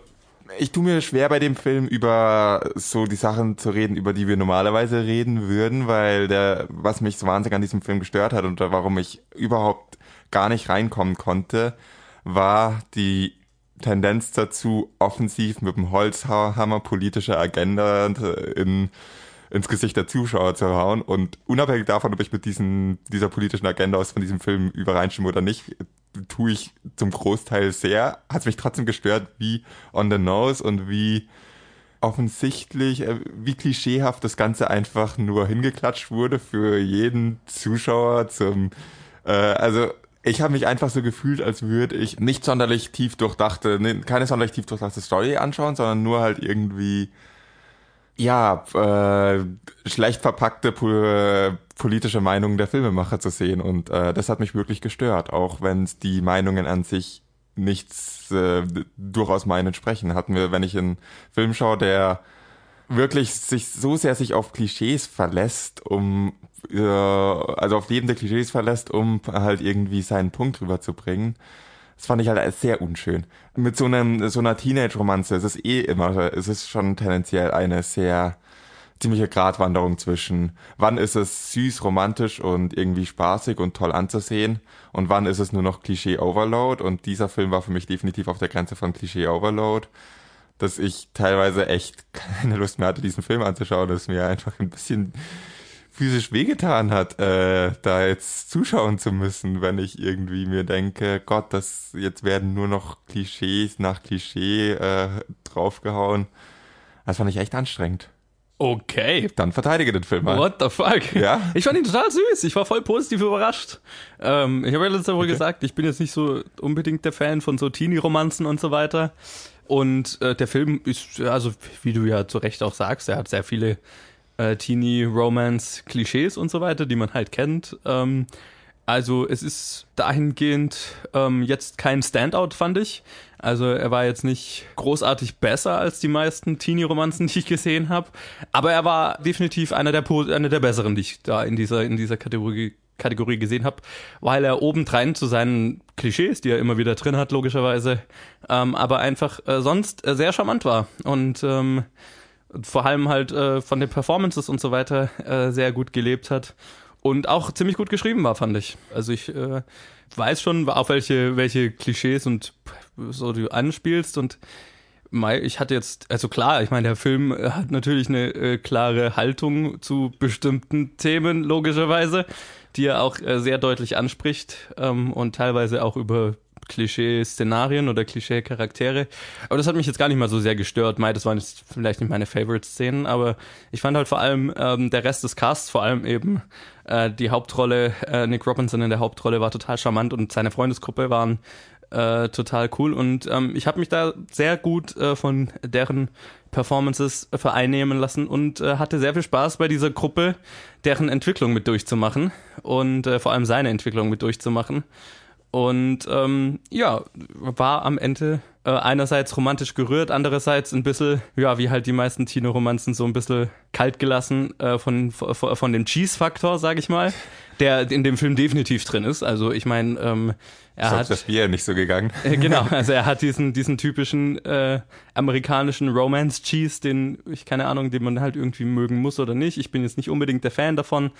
ich tue mir schwer bei dem Film über so die Sachen zu reden, über die wir normalerweise reden würden, weil der, was mich so wahnsinnig an diesem Film gestört hat und warum ich überhaupt gar nicht reinkommen konnte, war die Tendenz dazu, offensiv mit dem Holzhammer politische Agenda in, ins Gesicht der Zuschauer zu hauen. Und unabhängig davon, ob ich mit diesen, dieser politischen Agenda aus von diesem Film übereinstimme oder nicht, tue ich zum Großteil sehr. Hat mich trotzdem gestört, wie on the nose und wie offensichtlich, äh, wie klischeehaft das Ganze einfach nur hingeklatscht wurde für jeden Zuschauer zum, äh, also ich habe mich einfach so gefühlt, als würde ich nicht sonderlich tief durchdachte, ne, keine sonderlich tief durchdachte Story anschauen, sondern nur halt irgendwie ja, äh, schlecht verpackte politische Meinungen der Filmemacher zu sehen. Und äh, das hat mich wirklich gestört, auch wenn die Meinungen an sich nichts äh, durchaus meinen entsprechen. Hatten wir, wenn ich einen Film schaue, der wirklich sich so sehr sich auf Klischees verlässt, um äh, also auf lebende Klischees verlässt, um halt irgendwie seinen Punkt rüberzubringen. Das fand ich halt sehr unschön. Mit so einem so einer Teenage-Romanze ist es eh immer, es ist schon tendenziell eine sehr ziemliche Gratwanderung zwischen, wann ist es süß, romantisch und irgendwie spaßig und toll anzusehen und wann ist es nur noch Klischee-Overload und dieser Film war für mich definitiv auf der Grenze von Klischee-Overload, dass ich teilweise echt keine Lust mehr hatte, diesen Film anzuschauen, dass mir einfach ein bisschen physisch wehgetan hat, äh, da jetzt zuschauen zu müssen, wenn ich irgendwie mir denke, Gott, das jetzt werden nur noch Klischees nach Klischee äh, draufgehauen. Das fand ich echt anstrengend. Okay. Dann verteidige den Film mal. What the fuck? Ja? Ich fand ihn total süß. Ich war voll positiv überrascht. Ähm, ich habe ja letzte Woche okay. gesagt, ich bin jetzt nicht so unbedingt der Fan von so Teenie-Romanzen und so weiter. Und äh, der Film ist, also wie du ja zu Recht auch sagst, er hat sehr viele äh, Teenie-Romance-Klischees und so weiter, die man halt kennt. Ähm, also es ist dahingehend ähm, jetzt kein Standout, fand ich. Also er war jetzt nicht großartig besser als die meisten Teenie-Romanzen, die ich gesehen habe. Aber er war definitiv einer der, einer der besseren, die ich da in dieser, in dieser Kategorie, Kategorie gesehen habe, weil er obendrein zu seinen Klischees, die er immer wieder drin hat, logischerweise, ähm, aber einfach äh, sonst äh, sehr charmant war. Und ähm, vor allem halt äh, von den Performances und so weiter äh, sehr gut gelebt hat und auch ziemlich gut geschrieben war, fand ich. Also ich äh, weiß schon, auf welche, welche Klischees und so du anspielst und ich hatte jetzt, also klar, ich meine, der Film hat natürlich eine äh, klare Haltung zu bestimmten Themen, logischerweise, die er auch äh, sehr deutlich anspricht ähm, und teilweise auch über Klischee-Szenarien oder Klischee-Charaktere. Aber das hat mich jetzt gar nicht mal so sehr gestört. Mai, das waren jetzt vielleicht nicht meine Favorite-Szenen, aber ich fand halt vor allem ähm, der Rest des Casts, vor allem eben äh, die Hauptrolle, äh, Nick Robinson in der Hauptrolle war total charmant und seine Freundesgruppe waren äh, total cool und ähm, ich habe mich da sehr gut äh, von deren Performances vereinnehmen lassen und äh, hatte sehr viel Spaß bei dieser Gruppe, deren Entwicklung mit durchzumachen und äh, vor allem seine Entwicklung mit durchzumachen. Und ähm, ja, war am Ende äh, einerseits romantisch gerührt, andererseits ein bisschen, ja, wie halt die meisten Tino-Romanzen, so ein bisschen kalt gelassen äh, von, von, von dem Cheese-Faktor, sag ich mal, der in dem Film definitiv drin ist. Also ich meine, ähm, er hat das Bier nicht so gegangen. Äh, genau, also er hat diesen diesen typischen äh, amerikanischen Romance Cheese, den ich keine Ahnung, den man halt irgendwie mögen muss oder nicht. Ich bin jetzt nicht unbedingt der Fan davon,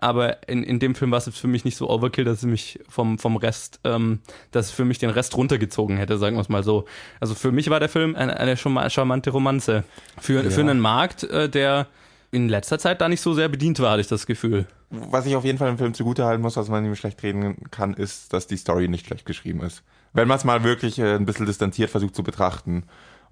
aber in, in dem Film war es für mich nicht so Overkill, dass es mich vom, vom Rest, ähm, dass es für mich den Rest runtergezogen hätte, sagen wir es mal so. Also für mich war der Film eine, eine charmante Romanze. Für, ja. für einen Markt, äh, der in letzter Zeit da nicht so sehr bedient war, hatte ich das Gefühl. Was ich auf jeden Fall im Film zugutehalten muss, was man ihm schlecht reden kann, ist, dass die Story nicht schlecht geschrieben ist. Wenn man es mal wirklich äh, ein bisschen distanziert versucht zu betrachten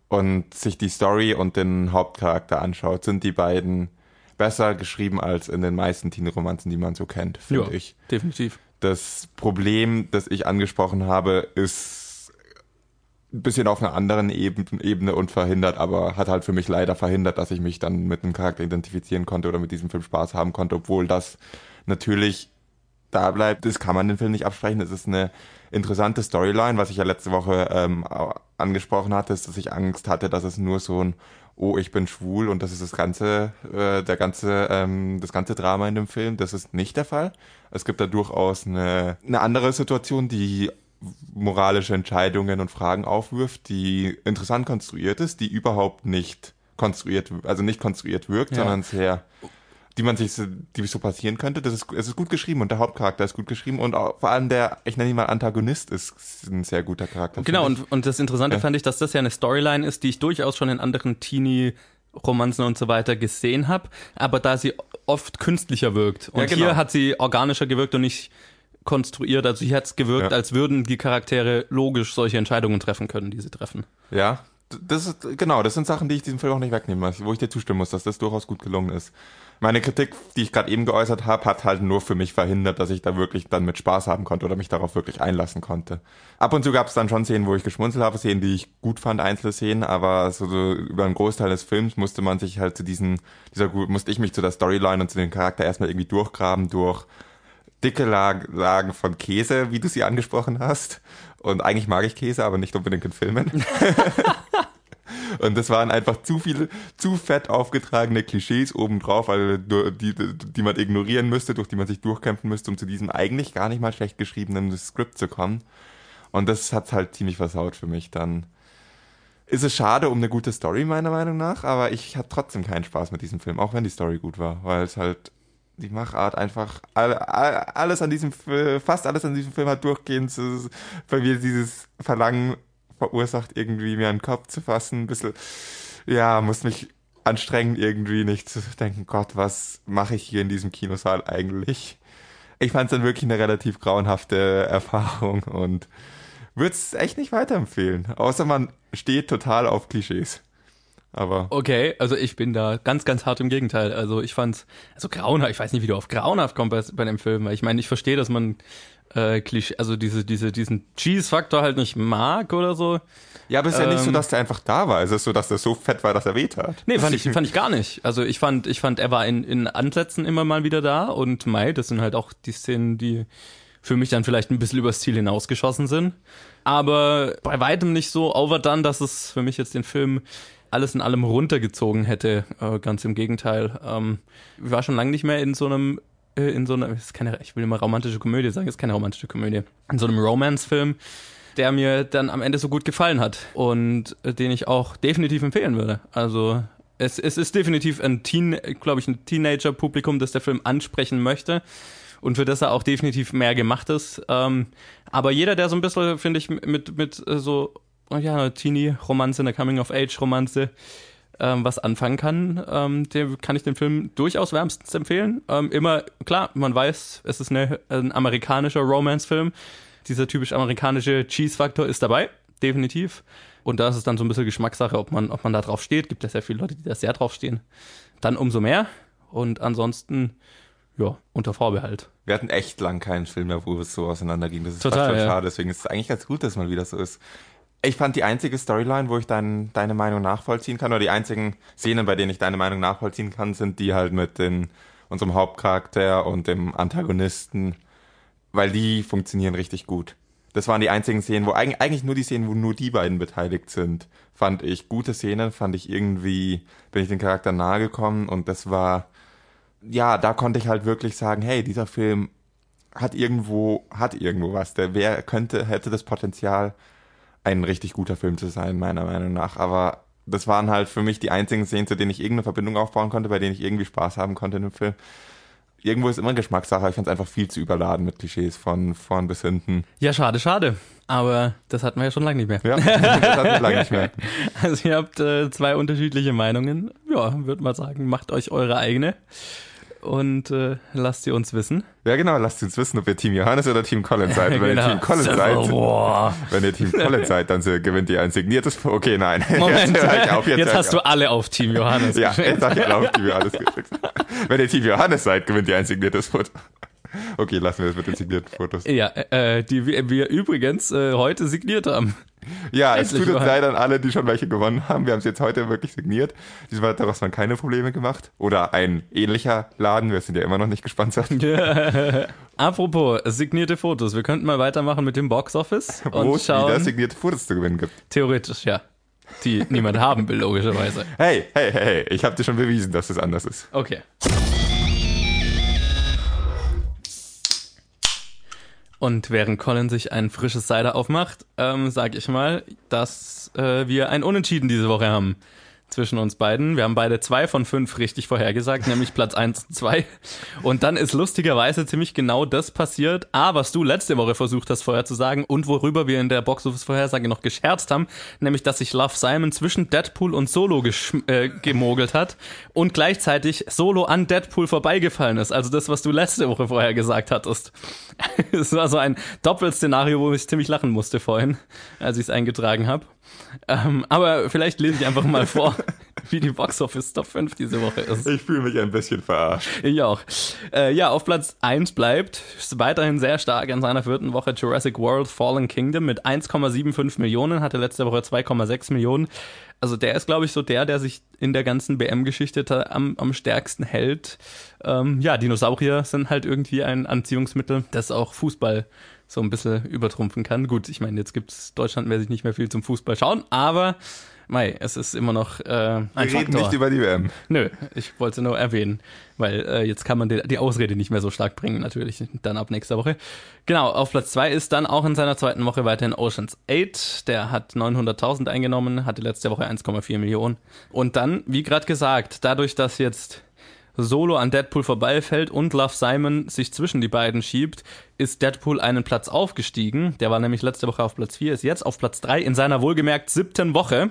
und sich die Story und den Hauptcharakter anschaut, sind die beiden besser geschrieben als in den meisten Teenie-Romanzen, die man so kennt, finde ja, ich. Definitiv. Das Problem, das ich angesprochen habe, ist ein bisschen auf einer anderen Ebene und verhindert, aber hat halt für mich leider verhindert, dass ich mich dann mit einem Charakter identifizieren konnte oder mit diesem Film Spaß haben konnte, obwohl das natürlich da bleibt. Das kann man den Film nicht absprechen. Es ist eine interessante Storyline, was ich ja letzte Woche ähm, angesprochen hatte, ist, dass ich Angst hatte, dass es nur so ein oh, ich bin schwul und das ist das ganze, äh, der ganze, ähm, das ganze Drama in dem Film. Das ist nicht der Fall. Es gibt da durchaus eine, eine andere Situation, die moralische Entscheidungen und Fragen aufwirft, die interessant konstruiert ist, die überhaupt nicht konstruiert, also nicht konstruiert wirkt, ja. sondern sehr die man sich, die so passieren könnte. Das ist, es ist gut geschrieben und der Hauptcharakter ist gut geschrieben und auch, vor allem der, ich nenne ihn mal Antagonist, ist ein sehr guter Charakter. Genau, und, und das Interessante ja. fand ich, dass das ja eine Storyline ist, die ich durchaus schon in anderen Teenie Romanzen und so weiter gesehen habe, aber da sie oft künstlicher wirkt. Und ja, genau. hier hat sie organischer gewirkt und nicht konstruiert. Also hier hat es gewirkt, ja. als würden die Charaktere logisch solche Entscheidungen treffen können, die sie treffen. Ja, das ist, genau, das sind Sachen, die ich diesem Film auch nicht wegnehmen muss, wo ich dir zustimmen muss, dass das durchaus gut gelungen ist. Meine Kritik, die ich gerade eben geäußert habe, hat halt nur für mich verhindert, dass ich da wirklich dann mit Spaß haben konnte oder mich darauf wirklich einlassen konnte. Ab und zu gab es dann schon Szenen, wo ich geschmunzelt habe, Szenen, die ich gut fand, einzelne Szenen, aber so, so über einen Großteil des Films musste man sich halt zu diesen, dieser, musste ich mich zu der Storyline und zu dem Charakter erstmal irgendwie durchgraben durch dicke Lagen von Käse, wie du sie angesprochen hast. Und eigentlich mag ich Käse, aber nicht unbedingt in Filmen. Und das waren einfach zu viele, zu fett aufgetragene Klischees obendrauf, also die, die man ignorieren müsste, durch die man sich durchkämpfen müsste, um zu diesem eigentlich gar nicht mal schlecht geschriebenen Skript zu kommen. Und das hat halt ziemlich versaut für mich dann. Ist es schade um eine gute Story, meiner Meinung nach, aber ich hatte trotzdem keinen Spaß mit diesem Film, auch wenn die Story gut war, weil es halt die Machart einfach alles an diesem fast alles an diesem Film hat durchgehend bei mir dieses Verlangen verursacht, irgendwie mir einen Kopf zu fassen. Ein bisschen, ja, muss mich anstrengen, irgendwie nicht zu denken, Gott, was mache ich hier in diesem Kinosaal eigentlich? Ich fand es dann wirklich eine relativ grauenhafte Erfahrung und würde es echt nicht weiterempfehlen. Außer man steht total auf Klischees. Aber. Okay, also ich bin da ganz, ganz hart im Gegenteil. Also ich fand's, also grauenhaft, ich weiß nicht, wie du auf grauenhaft kommst bei, bei dem Film. Ich meine, ich verstehe, dass man äh, Klischee, also diese, diese, diesen Cheese-Faktor halt nicht mag oder so. Ja, aber es ist ähm, ja nicht so, ähm, dass der einfach da war. Es ist so, dass der so fett war, dass er weht hat. Nee, fand ich, fand ich gar nicht. Also ich fand, ich fand, er war in, in Ansätzen immer mal wieder da und Mai, das sind halt auch die Szenen, die für mich dann vielleicht ein bisschen übers Ziel hinausgeschossen sind. Aber bei weitem nicht so overdone, dass es für mich jetzt den Film alles in allem runtergezogen hätte. Äh, ganz im Gegenteil. Ähm, ich war schon lange nicht mehr in so einem äh, in so einer, ist keine, ich will immer romantische Komödie sagen, ist keine romantische Komödie, in so einem Romance-Film, der mir dann am Ende so gut gefallen hat und äh, den ich auch definitiv empfehlen würde. Also es, es ist definitiv ein Teen, glaube ich, ein Teenager-Publikum, das der Film ansprechen möchte und für das er auch definitiv mehr gemacht ist. Ähm, aber jeder, der so ein bisschen, finde ich, mit, mit äh, so, oh ja, Teenie-Romanze, einer Coming-of-Age-Romanze, ähm, was anfangen kann, ähm, dem kann ich den Film durchaus wärmstens empfehlen. Ähm, immer, klar, man weiß, es ist eine, ein amerikanischer Romance-Film. Dieser typisch amerikanische Cheese-Faktor ist dabei, definitiv. Und da ist es dann so ein bisschen Geschmackssache, ob man, ob man da drauf steht. Gibt es ja viele Leute, die da sehr drauf stehen. Dann umso mehr. Und ansonsten, ja, unter Vorbehalt. Wir hatten echt lang keinen Film mehr, wo es so auseinanderging. Das ist Total, fast schon ja. schade. Deswegen ist es eigentlich ganz gut, dass mal wieder so ist. Ich fand die einzige Storyline, wo ich dein, deine Meinung nachvollziehen kann, oder die einzigen Szenen, bei denen ich deine Meinung nachvollziehen kann, sind die halt mit den, unserem Hauptcharakter und dem Antagonisten, weil die funktionieren richtig gut. Das waren die einzigen Szenen, wo eigentlich, eigentlich nur die Szenen, wo nur die beiden beteiligt sind, fand ich gute Szenen, fand ich irgendwie, bin ich den Charakter nahe gekommen und das war, ja, da konnte ich halt wirklich sagen, hey, dieser Film hat irgendwo, hat irgendwo was. Der wer könnte, hätte das Potenzial, ein richtig guter Film zu sein, meiner Meinung nach. Aber das waren halt für mich die einzigen Szenen, zu denen ich irgendeine Verbindung aufbauen konnte, bei denen ich irgendwie Spaß haben konnte in dem Film. Irgendwo ist immer Geschmackssache. Ich fand es einfach viel zu überladen mit Klischees von vorn bis hinten. Ja, schade, schade. Aber das hatten wir ja schon lange nicht mehr. Ja, das hat mich lange nicht mehr. Also ihr habt äh, zwei unterschiedliche Meinungen. Ja, würde mal sagen, macht euch eure eigene und äh, lasst sie uns wissen. Ja, genau. Lasst uns wissen, ob ihr Team Johannes oder Team Collins seid. Wenn ihr Team Collins Civil seid, wenn ihr Team Collins seid, dann äh, gewinnt ihr ein signiertes. Okay, nein. Moment, ich auf, jetzt, ich hast du alle auf Team Johannes. Ja, jetzt sag ich auf Team Johannes geschickt. Wenn ihr Team Johannes seid, gewinnt ihr ein signiertes Foto. Okay, lassen wir das mit den signierten Fotos. ja äh, die wir, wir übrigens äh, heute signiert haben. Ja, es tut uns leid an alle, die schon welche gewonnen haben. Wir haben es jetzt heute wirklich signiert. Diesmal hat daraus dann keine Probleme gemacht. Oder ein ähnlicher Laden, wir sind ja immer noch nicht gesponsert. Apropos signierte Fotos, wir könnten mal weitermachen mit dem Boxoffice Wo und es wieder schauen. signierte Fotos zu gewinnen gibt. Theoretisch, ja. Die niemand haben will, logischerweise. Hey, hey, hey, hey, ich habe dir schon bewiesen, dass es anders ist. Okay. Und während Colin sich ein frisches Cider aufmacht, ähm, sage ich mal, dass äh, wir ein Unentschieden diese Woche haben zwischen uns beiden. Wir haben beide zwei von fünf richtig vorhergesagt, nämlich Platz eins und zwei. Und dann ist lustigerweise ziemlich genau das passiert, A, was du letzte Woche versucht hast vorherzusagen und worüber wir in der Box-Office-Vorhersage noch gescherzt haben, nämlich, dass sich Love Simon zwischen Deadpool und Solo äh, gemogelt hat und gleichzeitig Solo an Deadpool vorbeigefallen ist. Also das, was du letzte Woche vorher gesagt hattest. Es war so ein Doppelszenario, wo ich ziemlich lachen musste vorhin, als ich es eingetragen habe. Ähm, aber vielleicht lese ich einfach mal vor, wie die Box Office Top 5 diese Woche ist. Ich fühle mich ein bisschen verarscht. Ich auch. Äh, ja, auf Platz 1 bleibt weiterhin sehr stark in seiner vierten Woche Jurassic World Fallen Kingdom mit 1,75 Millionen, hatte letzte Woche 2,6 Millionen. Also der ist, glaube ich, so der, der sich in der ganzen BM-Geschichte am, am stärksten hält. Ähm, ja, Dinosaurier sind halt irgendwie ein Anziehungsmittel, das auch Fußball so ein bisschen übertrumpfen kann. Gut, ich meine, jetzt gibt's deutschlandmäßig nicht mehr viel zum Fußball schauen, aber mei, es ist immer noch äh, ein Wir reden Faktor. nicht über die WM. Nö, ich wollte nur erwähnen, weil äh, jetzt kann man die, die Ausrede nicht mehr so stark bringen, natürlich, dann ab nächster Woche. Genau, auf Platz zwei ist dann auch in seiner zweiten Woche weiterhin Oceans 8. Der hat 900.000 eingenommen, hatte letzte Woche 1,4 Millionen. Und dann, wie gerade gesagt, dadurch, dass jetzt Solo an Deadpool vorbeifällt und Love Simon sich zwischen die beiden schiebt, ist Deadpool einen Platz aufgestiegen. Der war nämlich letzte Woche auf Platz 4, ist jetzt auf Platz 3 in seiner wohlgemerkt siebten Woche.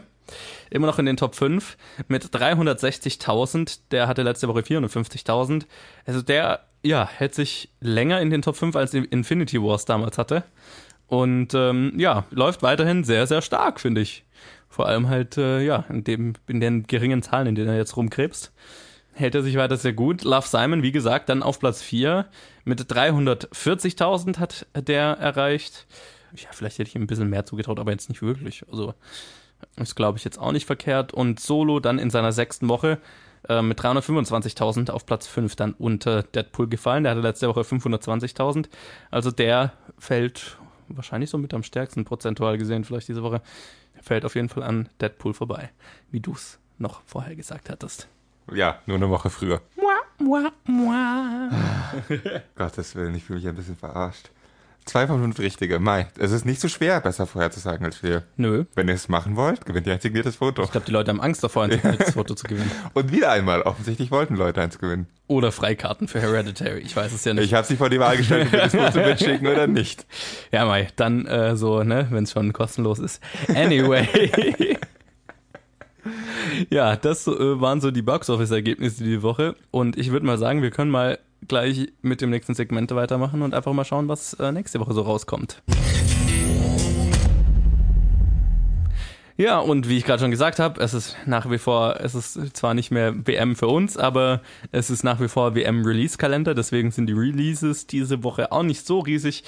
Immer noch in den Top 5 mit 360.000. Der hatte letzte Woche 450.000. Also der, ja, hält sich länger in den Top 5 als Infinity Wars damals hatte. Und ähm, ja, läuft weiterhin sehr, sehr stark, finde ich. Vor allem halt, äh, ja, in, dem, in den geringen Zahlen, in denen er jetzt rumkrebst hält er sich weiter sehr gut. Love Simon, wie gesagt, dann auf Platz 4 mit 340.000 hat der erreicht. Ja, vielleicht hätte ich ihm ein bisschen mehr zugetraut, aber jetzt nicht wirklich. Also ist, glaube ich, jetzt auch nicht verkehrt. Und Solo dann in seiner sechsten Woche äh, mit 325.000 auf Platz 5 dann unter Deadpool gefallen. Der hatte letzte Woche 520.000. Also der fällt wahrscheinlich so mit am stärksten prozentual gesehen, vielleicht diese Woche. Fällt auf jeden Fall an Deadpool vorbei, wie du es noch vorher gesagt hattest. Ja, nur eine Woche früher. Gottes Willen, ich fühle mich ein bisschen verarscht. Zwei von fünf richtige. Mai. Es ist nicht so schwer, besser vorherzusagen als wir. Nö. Wenn ihr es machen wollt, gewinnt ihr ein signiertes Foto. Ich glaube, die Leute haben Angst davor, ein signiertes Foto zu gewinnen. Und wieder einmal, offensichtlich wollten Leute eins gewinnen. Oder Freikarten für Hereditary. Ich weiß es ja nicht. Ich habe sie vor die Wahl gestellt, ob wir das Foto mitschicken oder nicht. Ja, Mai, dann äh, so, ne, wenn es schon kostenlos ist. Anyway. Ja, das äh, waren so die Box-Office-Ergebnisse die Woche. Und ich würde mal sagen, wir können mal gleich mit dem nächsten Segment weitermachen und einfach mal schauen, was äh, nächste Woche so rauskommt. Ja, und wie ich gerade schon gesagt habe, es ist nach wie vor, es ist zwar nicht mehr WM für uns, aber es ist nach wie vor WM-Release-Kalender, deswegen sind die Releases diese Woche auch nicht so riesig.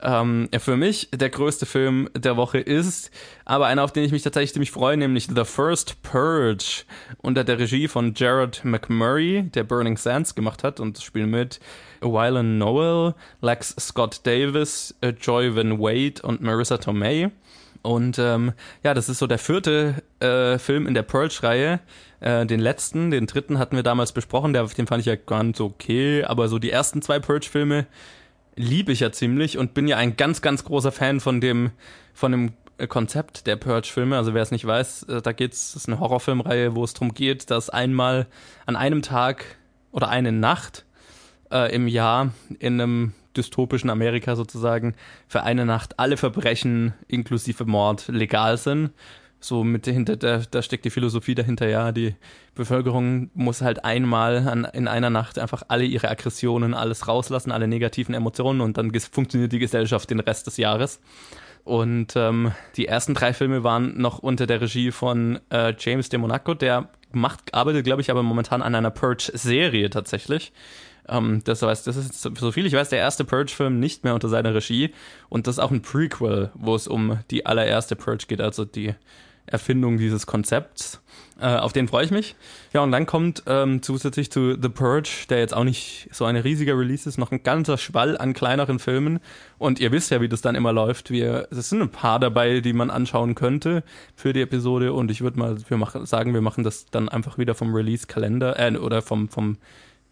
Ähm, für mich der größte Film der Woche ist, aber einer, auf den ich mich tatsächlich ziemlich freue, nämlich The First Purge unter der Regie von Jared McMurray, der Burning Sands gemacht hat und spielen mit Wylan Noel, Lex Scott Davis, äh, Joy Van Wade und Marissa Tomei. Und ähm, ja, das ist so der vierte äh, Film in der Purge-Reihe. Äh, den letzten, den dritten hatten wir damals besprochen, der, den fand ich ja ganz okay, aber so die ersten zwei Purge-Filme liebe ich ja ziemlich und bin ja ein ganz, ganz großer Fan von dem, von dem Konzept der Purge-Filme. Also wer es nicht weiß, äh, da geht's, ist eine Horrorfilmreihe, wo es darum geht, dass einmal an einem Tag oder eine Nacht äh, im Jahr in einem dystopischen Amerika sozusagen für eine Nacht alle Verbrechen inklusive Mord legal sind. So mit hinter da, da steckt die Philosophie dahinter, ja, die Bevölkerung muss halt einmal an, in einer Nacht einfach alle ihre Aggressionen, alles rauslassen, alle negativen Emotionen und dann funktioniert die Gesellschaft den Rest des Jahres. Und ähm, die ersten drei Filme waren noch unter der Regie von äh, James de Monaco, der macht, arbeitet, glaube ich, aber momentan an einer Purge-Serie tatsächlich. Ähm, das heißt, das ist, so viel ich weiß, der erste Purge-Film nicht mehr unter seiner Regie. Und das ist auch ein Prequel, wo es um die allererste Purge geht, also die Erfindung dieses Konzepts. Äh, auf den freue ich mich. Ja, und dann kommt ähm, zusätzlich zu The Purge, der jetzt auch nicht so eine riesige Release ist, noch ein ganzer Schwall an kleineren Filmen. Und ihr wisst ja, wie das dann immer läuft. Wir, es sind ein paar dabei, die man anschauen könnte für die Episode. Und ich würde mal wir machen, sagen, wir machen das dann einfach wieder vom Release-Kalender äh, oder vom, vom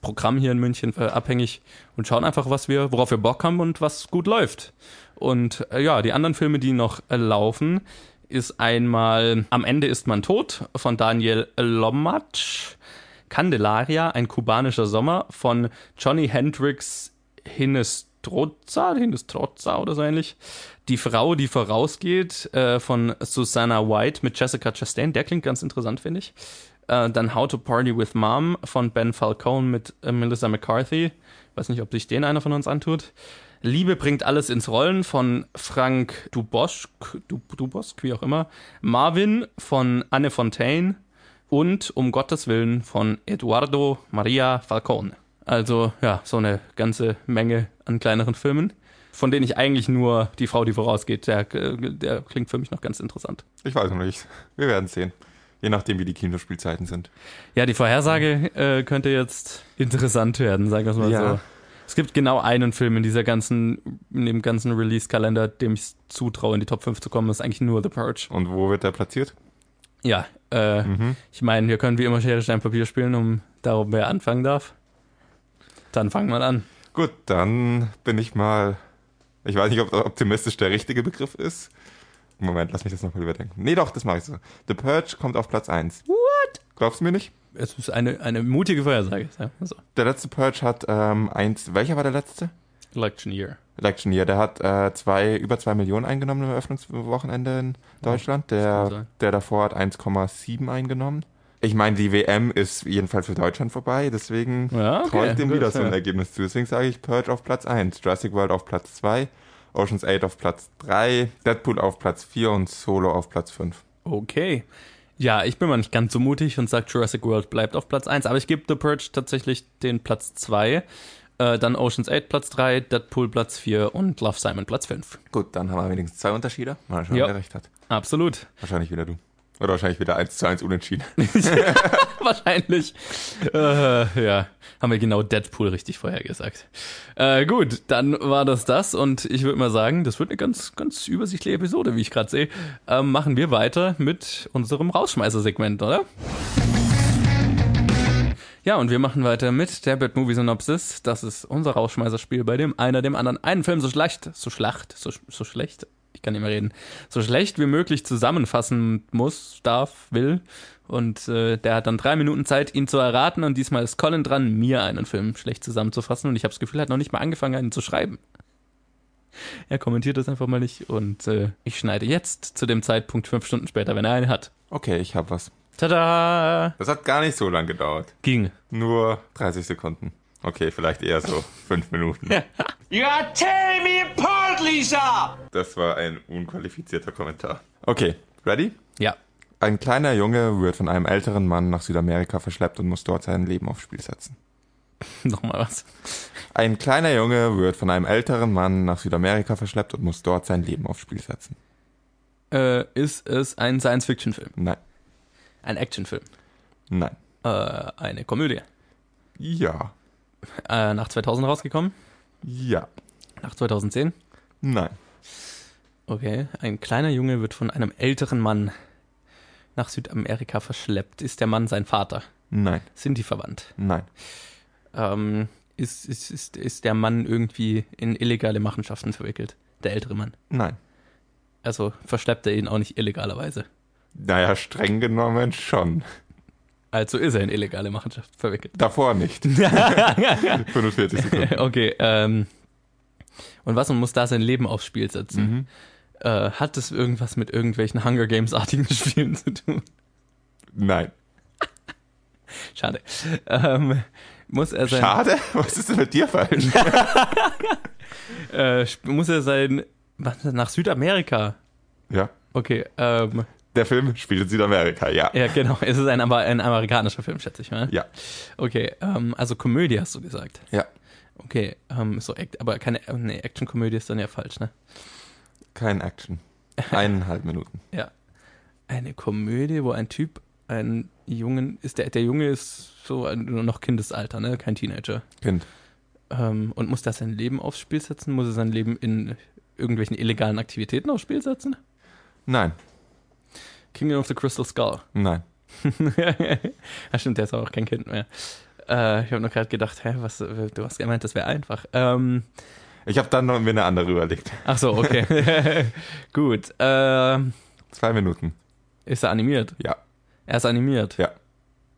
Programm hier in München äh, abhängig und schauen einfach, was wir, worauf wir Bock haben und was gut läuft. Und äh, ja, die anderen Filme, die noch äh, laufen, ist einmal Am Ende ist man tot von Daniel Lomatsch, Candelaria, ein kubanischer Sommer von Johnny Hendrix Hinestroza, Hinestroza oder so ähnlich. Die Frau, die vorausgeht, äh, von Susanna White mit Jessica Chastain, der klingt ganz interessant, finde ich. Äh, dann How to Party with Mom von Ben Falcone mit äh, Melissa McCarthy. Weiß nicht, ob sich den einer von uns antut. Liebe bringt alles ins Rollen von Frank Dubosk, Dubosk, wie auch immer. Marvin von Anne Fontaine und um Gottes Willen von Eduardo Maria Falcone. Also ja, so eine ganze Menge an kleineren Filmen, von denen ich eigentlich nur die Frau, die vorausgeht, der, der klingt für mich noch ganz interessant. Ich weiß noch nicht. Wir werden sehen. Je nachdem, wie die Kinospielzeiten sind. Ja, die Vorhersage äh, könnte jetzt interessant werden, sagen wir es mal Ja. so. Es gibt genau einen Film in dieser ganzen, in dem ganzen Release-Kalender, dem ich zutraue, in die Top 5 zu kommen, das ist eigentlich nur The Purge. Und wo wird der platziert? Ja, äh, ich meine, wir können wie immer Schere, Stein, Papier spielen, um darum, wer anfangen darf. Dann fangen wir an. Gut, dann bin ich mal. Ich weiß nicht, ob optimistisch der richtige Begriff ist. Moment, lass mich das nochmal überdenken. Nee, doch, das mache ich so. The Purge kommt auf Platz 1. What? Glaubst du mir nicht? Es ist eine, eine mutige Vorhersage. so. Der letzte Purge hat ähm, eins. Welcher war der letzte? Election Year. Election Year. Der hat äh, zwei, über zwei Millionen eingenommen im Eröffnungswochenende in Deutschland. Der, der davor hat 1,7 eingenommen. Ich meine, die WM ist jedenfalls für Deutschland vorbei, deswegen Ja, okay. traue ich dem Gut, wieder so ein ja. Ergebnis zu. Deswegen sage ich Purge auf Platz 1, Jurassic World auf Platz 2, Ocean's 8 auf Platz 3, Deadpool auf Platz 4 und Solo auf Platz 5. Okay. Ja, ich bin mal nicht ganz so mutig und sage Jurassic World bleibt auf Platz 1, aber ich gebe The Purge tatsächlich den Platz 2. Äh, dann Ocean's 8 Platz 3, Deadpool Platz 4 und Love Simon Platz 5. Gut, dann haben wir wenigstens zwei Unterschiede. Mal schauen, Ja. wer recht hat. Absolut. Wahrscheinlich wieder du. Oder wahrscheinlich wieder 1 zu 1 unentschieden. Wahrscheinlich. Äh, ja, haben wir genau Deadpool richtig vorhergesagt. Äh, gut, dann war das das und ich würde mal sagen, das wird eine ganz, ganz übersichtliche Episode, wie ich gerade sehe. Ähm, machen wir weiter mit unserem Rausschmeißer-Segment, oder? Ja, und wir machen weiter mit der Bad Movie Synopsis. Das ist unser Rausschmeißerspiel, bei dem einer dem anderen einen Film so schlecht, so schlacht, so, so schlecht, ich kann nicht mehr reden, so schlecht wie möglich zusammenfassen muss, darf, will. Und äh, der hat dann drei Minuten Zeit, ihn zu erraten. Und diesmal ist Colin dran, mir einen Film schlecht zusammenzufassen. Und ich habe das Gefühl, er hat noch nicht mal angefangen, einen zu schreiben. Er kommentiert das einfach mal nicht. Und äh, ich schneide jetzt zu dem Zeitpunkt fünf Stunden später, wenn er einen hat. Okay, ich habe was. Tada! Das hat gar nicht so lang gedauert. Ging. Nur 30 Sekunden. Okay, vielleicht eher so fünf Minuten. You are tearing me apart, Lisa! Das war ein unqualifizierter Kommentar. Okay, ready? Ja. Ein kleiner Junge wird von einem älteren Mann nach Südamerika verschleppt und muss dort sein Leben aufs Spiel setzen. Nochmal was. Ein kleiner Junge wird von einem älteren Mann nach Südamerika verschleppt und muss dort sein Leben aufs Spiel setzen. Äh, ist es ein Science-Fiction-Film? Nein. Ein Actionfilm? Nein. Äh, eine Komödie? Ja. Äh, nach 2000 rausgekommen? Ja. Nach 2010? Nein. Okay. Ein kleiner Junge wird von einem älteren Mann nach Südamerika verschleppt. Ist der Mann sein Vater? Nein. Sind die verwandt? Nein. Ähm, ist, ist, ist, ist der Mann irgendwie in illegale Machenschaften verwickelt? Der ältere Mann. Nein. Also verschleppt er ihn auch nicht illegalerweise. Naja, streng genommen schon. Also ist er in illegale Machenschaften verwickelt. Davor nicht. 45 Sekunden. Okay, ähm. Und was, man muss da sein Leben aufs Spiel setzen? Äh, hat das irgendwas mit irgendwelchen Hunger Games-artigen Spielen zu tun? Nein. Schade. Ähm, muss er sein, Schade? Was ist denn mit dir falsch? äh, muss er sein, was, nach Südamerika? Ja. Okay, ähm, Der Film spielt in Südamerika, ja. ja genau, es ist ein, aber ein amerikanischer Film, schätze ich mal. Ja. Okay, ähm, also Komödie hast du gesagt. Ja. Okay, ähm, so, Act- aber keine, äh, nee, Action-Komödie ist dann ja falsch, ne? Kein Action. Eineinhalb Minuten. Ja. Eine Komödie, wo ein Typ einen Jungen ist, der, der Junge ist so ein, nur noch Kindesalter, ne? Kein Teenager. Kind. Ähm, und muss er sein Leben aufs Spiel setzen? Muss er sein Leben in irgendwelchen illegalen Aktivitäten aufs Spiel setzen? Nein. Kingdom of the Crystal Skull. Nein. ja, stimmt, der ist auch kein Kind mehr. Äh, ich habe nur gerade gedacht, hä, was, du hast gemeint, das wäre einfach. Ähm, Ich habe dann noch mir eine andere überlegt. ach so, okay. Gut. Ähm, Zwei Minuten. ist er animiert? Ja. Er ist animiert. Ja.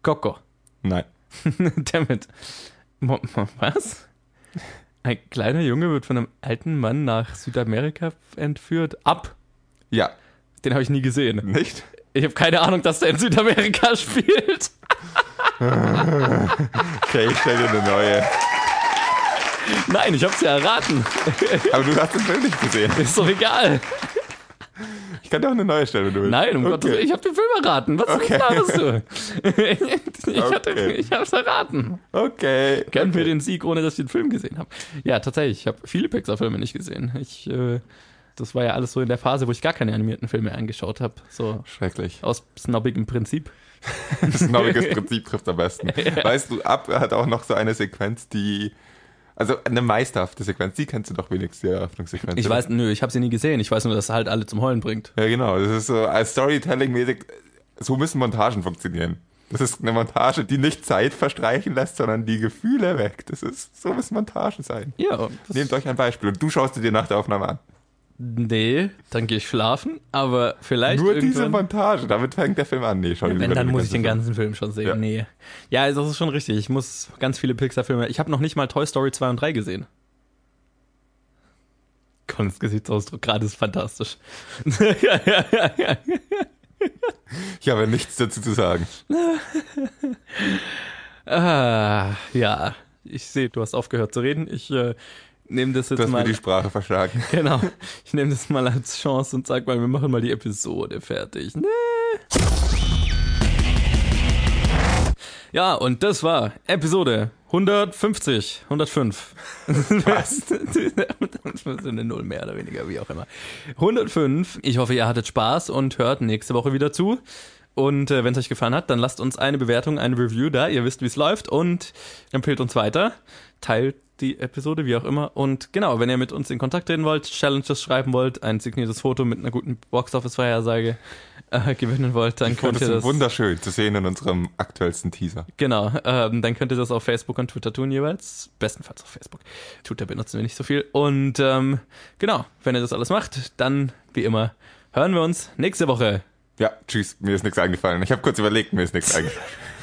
Coco. Nein. Damit. Was? Ein kleiner Junge wird von einem alten Mann nach Südamerika entführt. Ab. Ja. Den habe ich nie gesehen. Nicht? Ich habe keine Ahnung, dass der in Südamerika spielt. Okay, ich stell dir eine neue. Nein, ich habe es ja erraten. Aber du hast den Film nicht gesehen. Ist doch egal. Ich kann dir auch eine neue stellen, wenn du willst. Nein, um okay. Gottes Willen, ich habe den Film erraten. Was Okay. laberst du? ich hatte, Okay. ich habe es erraten. Okay. Gönn okay. mir den Sieg, ohne dass ich den Film gesehen habe. Ja, tatsächlich, ich habe viele Pixar-Filme nicht gesehen. Ich, äh, das war ja alles so in der Phase, wo ich gar keine animierten Filme angeschaut habe. So Schrecklich. aus snobbigem Prinzip. Snobbiges Prinzip trifft am besten. Weißt du, Ab hat auch noch so eine Sequenz, die. Also eine meisterhafte Sequenz, die kennst du doch wenigstens, die Eröffnungssequenz. Ich oder? weiß, nö, ich habe sie nie gesehen. Ich weiß nur, dass er halt alle zum Heulen bringt. Ja, genau. Das ist so als Storytelling-mäßig. So müssen Montagen funktionieren. Das ist eine Montage, die nicht Zeit verstreichen lässt, sondern die Gefühle weckt. Das ist, so müssen Montagen sein. Ja, Nehmt euch ein Beispiel und du schaust dir nach der Aufnahme an. Nee, dann gehe ich schlafen, aber vielleicht Nur diese. Montage, damit fängt der Film an. Nee, dir Wenn, dann muss ich den ganzen Film schon sehen. Ja. Nee. Ja, also das ist schon richtig. Ich muss ganz viele Pixar-Filme. Ich habe noch nicht mal Toy Story 2 und 3 gesehen. Connors Gesichtsausdruck gerade ist fantastisch. Ich habe nichts dazu zu sagen. ah, ja, ich sehe, du hast aufgehört zu reden. Ich äh, nehme das jetzt Du hast mir mal. die Sprache verschlagen. Genau. Ich nehme das mal als Chance und sag mal, wir machen mal die Episode fertig. Nee. Ja, und das war Episode 150, 105. Was? eine Null mehr oder weniger, wie auch immer. 105. Ich hoffe, ihr hattet Spaß und hört nächste Woche wieder zu. Und äh, wenn es euch gefallen hat, dann lasst uns eine Bewertung, eine Review da. Ihr wisst, wie es läuft und empfehlt uns weiter. Teilt die Episode, wie auch immer. Und genau, wenn ihr mit uns in Kontakt treten wollt, Challenges schreiben wollt, ein signiertes Foto mit einer guten Box-Office-Vorhersage äh, gewinnen wollt, dann fand könnt ihr das das. wunderschön zu sehen in unserem aktuellsten Teaser. Genau, ähm, dann könnt ihr das auf Facebook und Twitter tun jeweils. Bestenfalls auf Facebook. Twitter benutzen wir nicht so viel. Und ähm, genau, wenn ihr das alles macht, dann wie immer hören wir uns nächste Woche. Ja, tschüss, mir ist nichts eingefallen. Ich habe kurz überlegt, mir ist nichts eingefallen.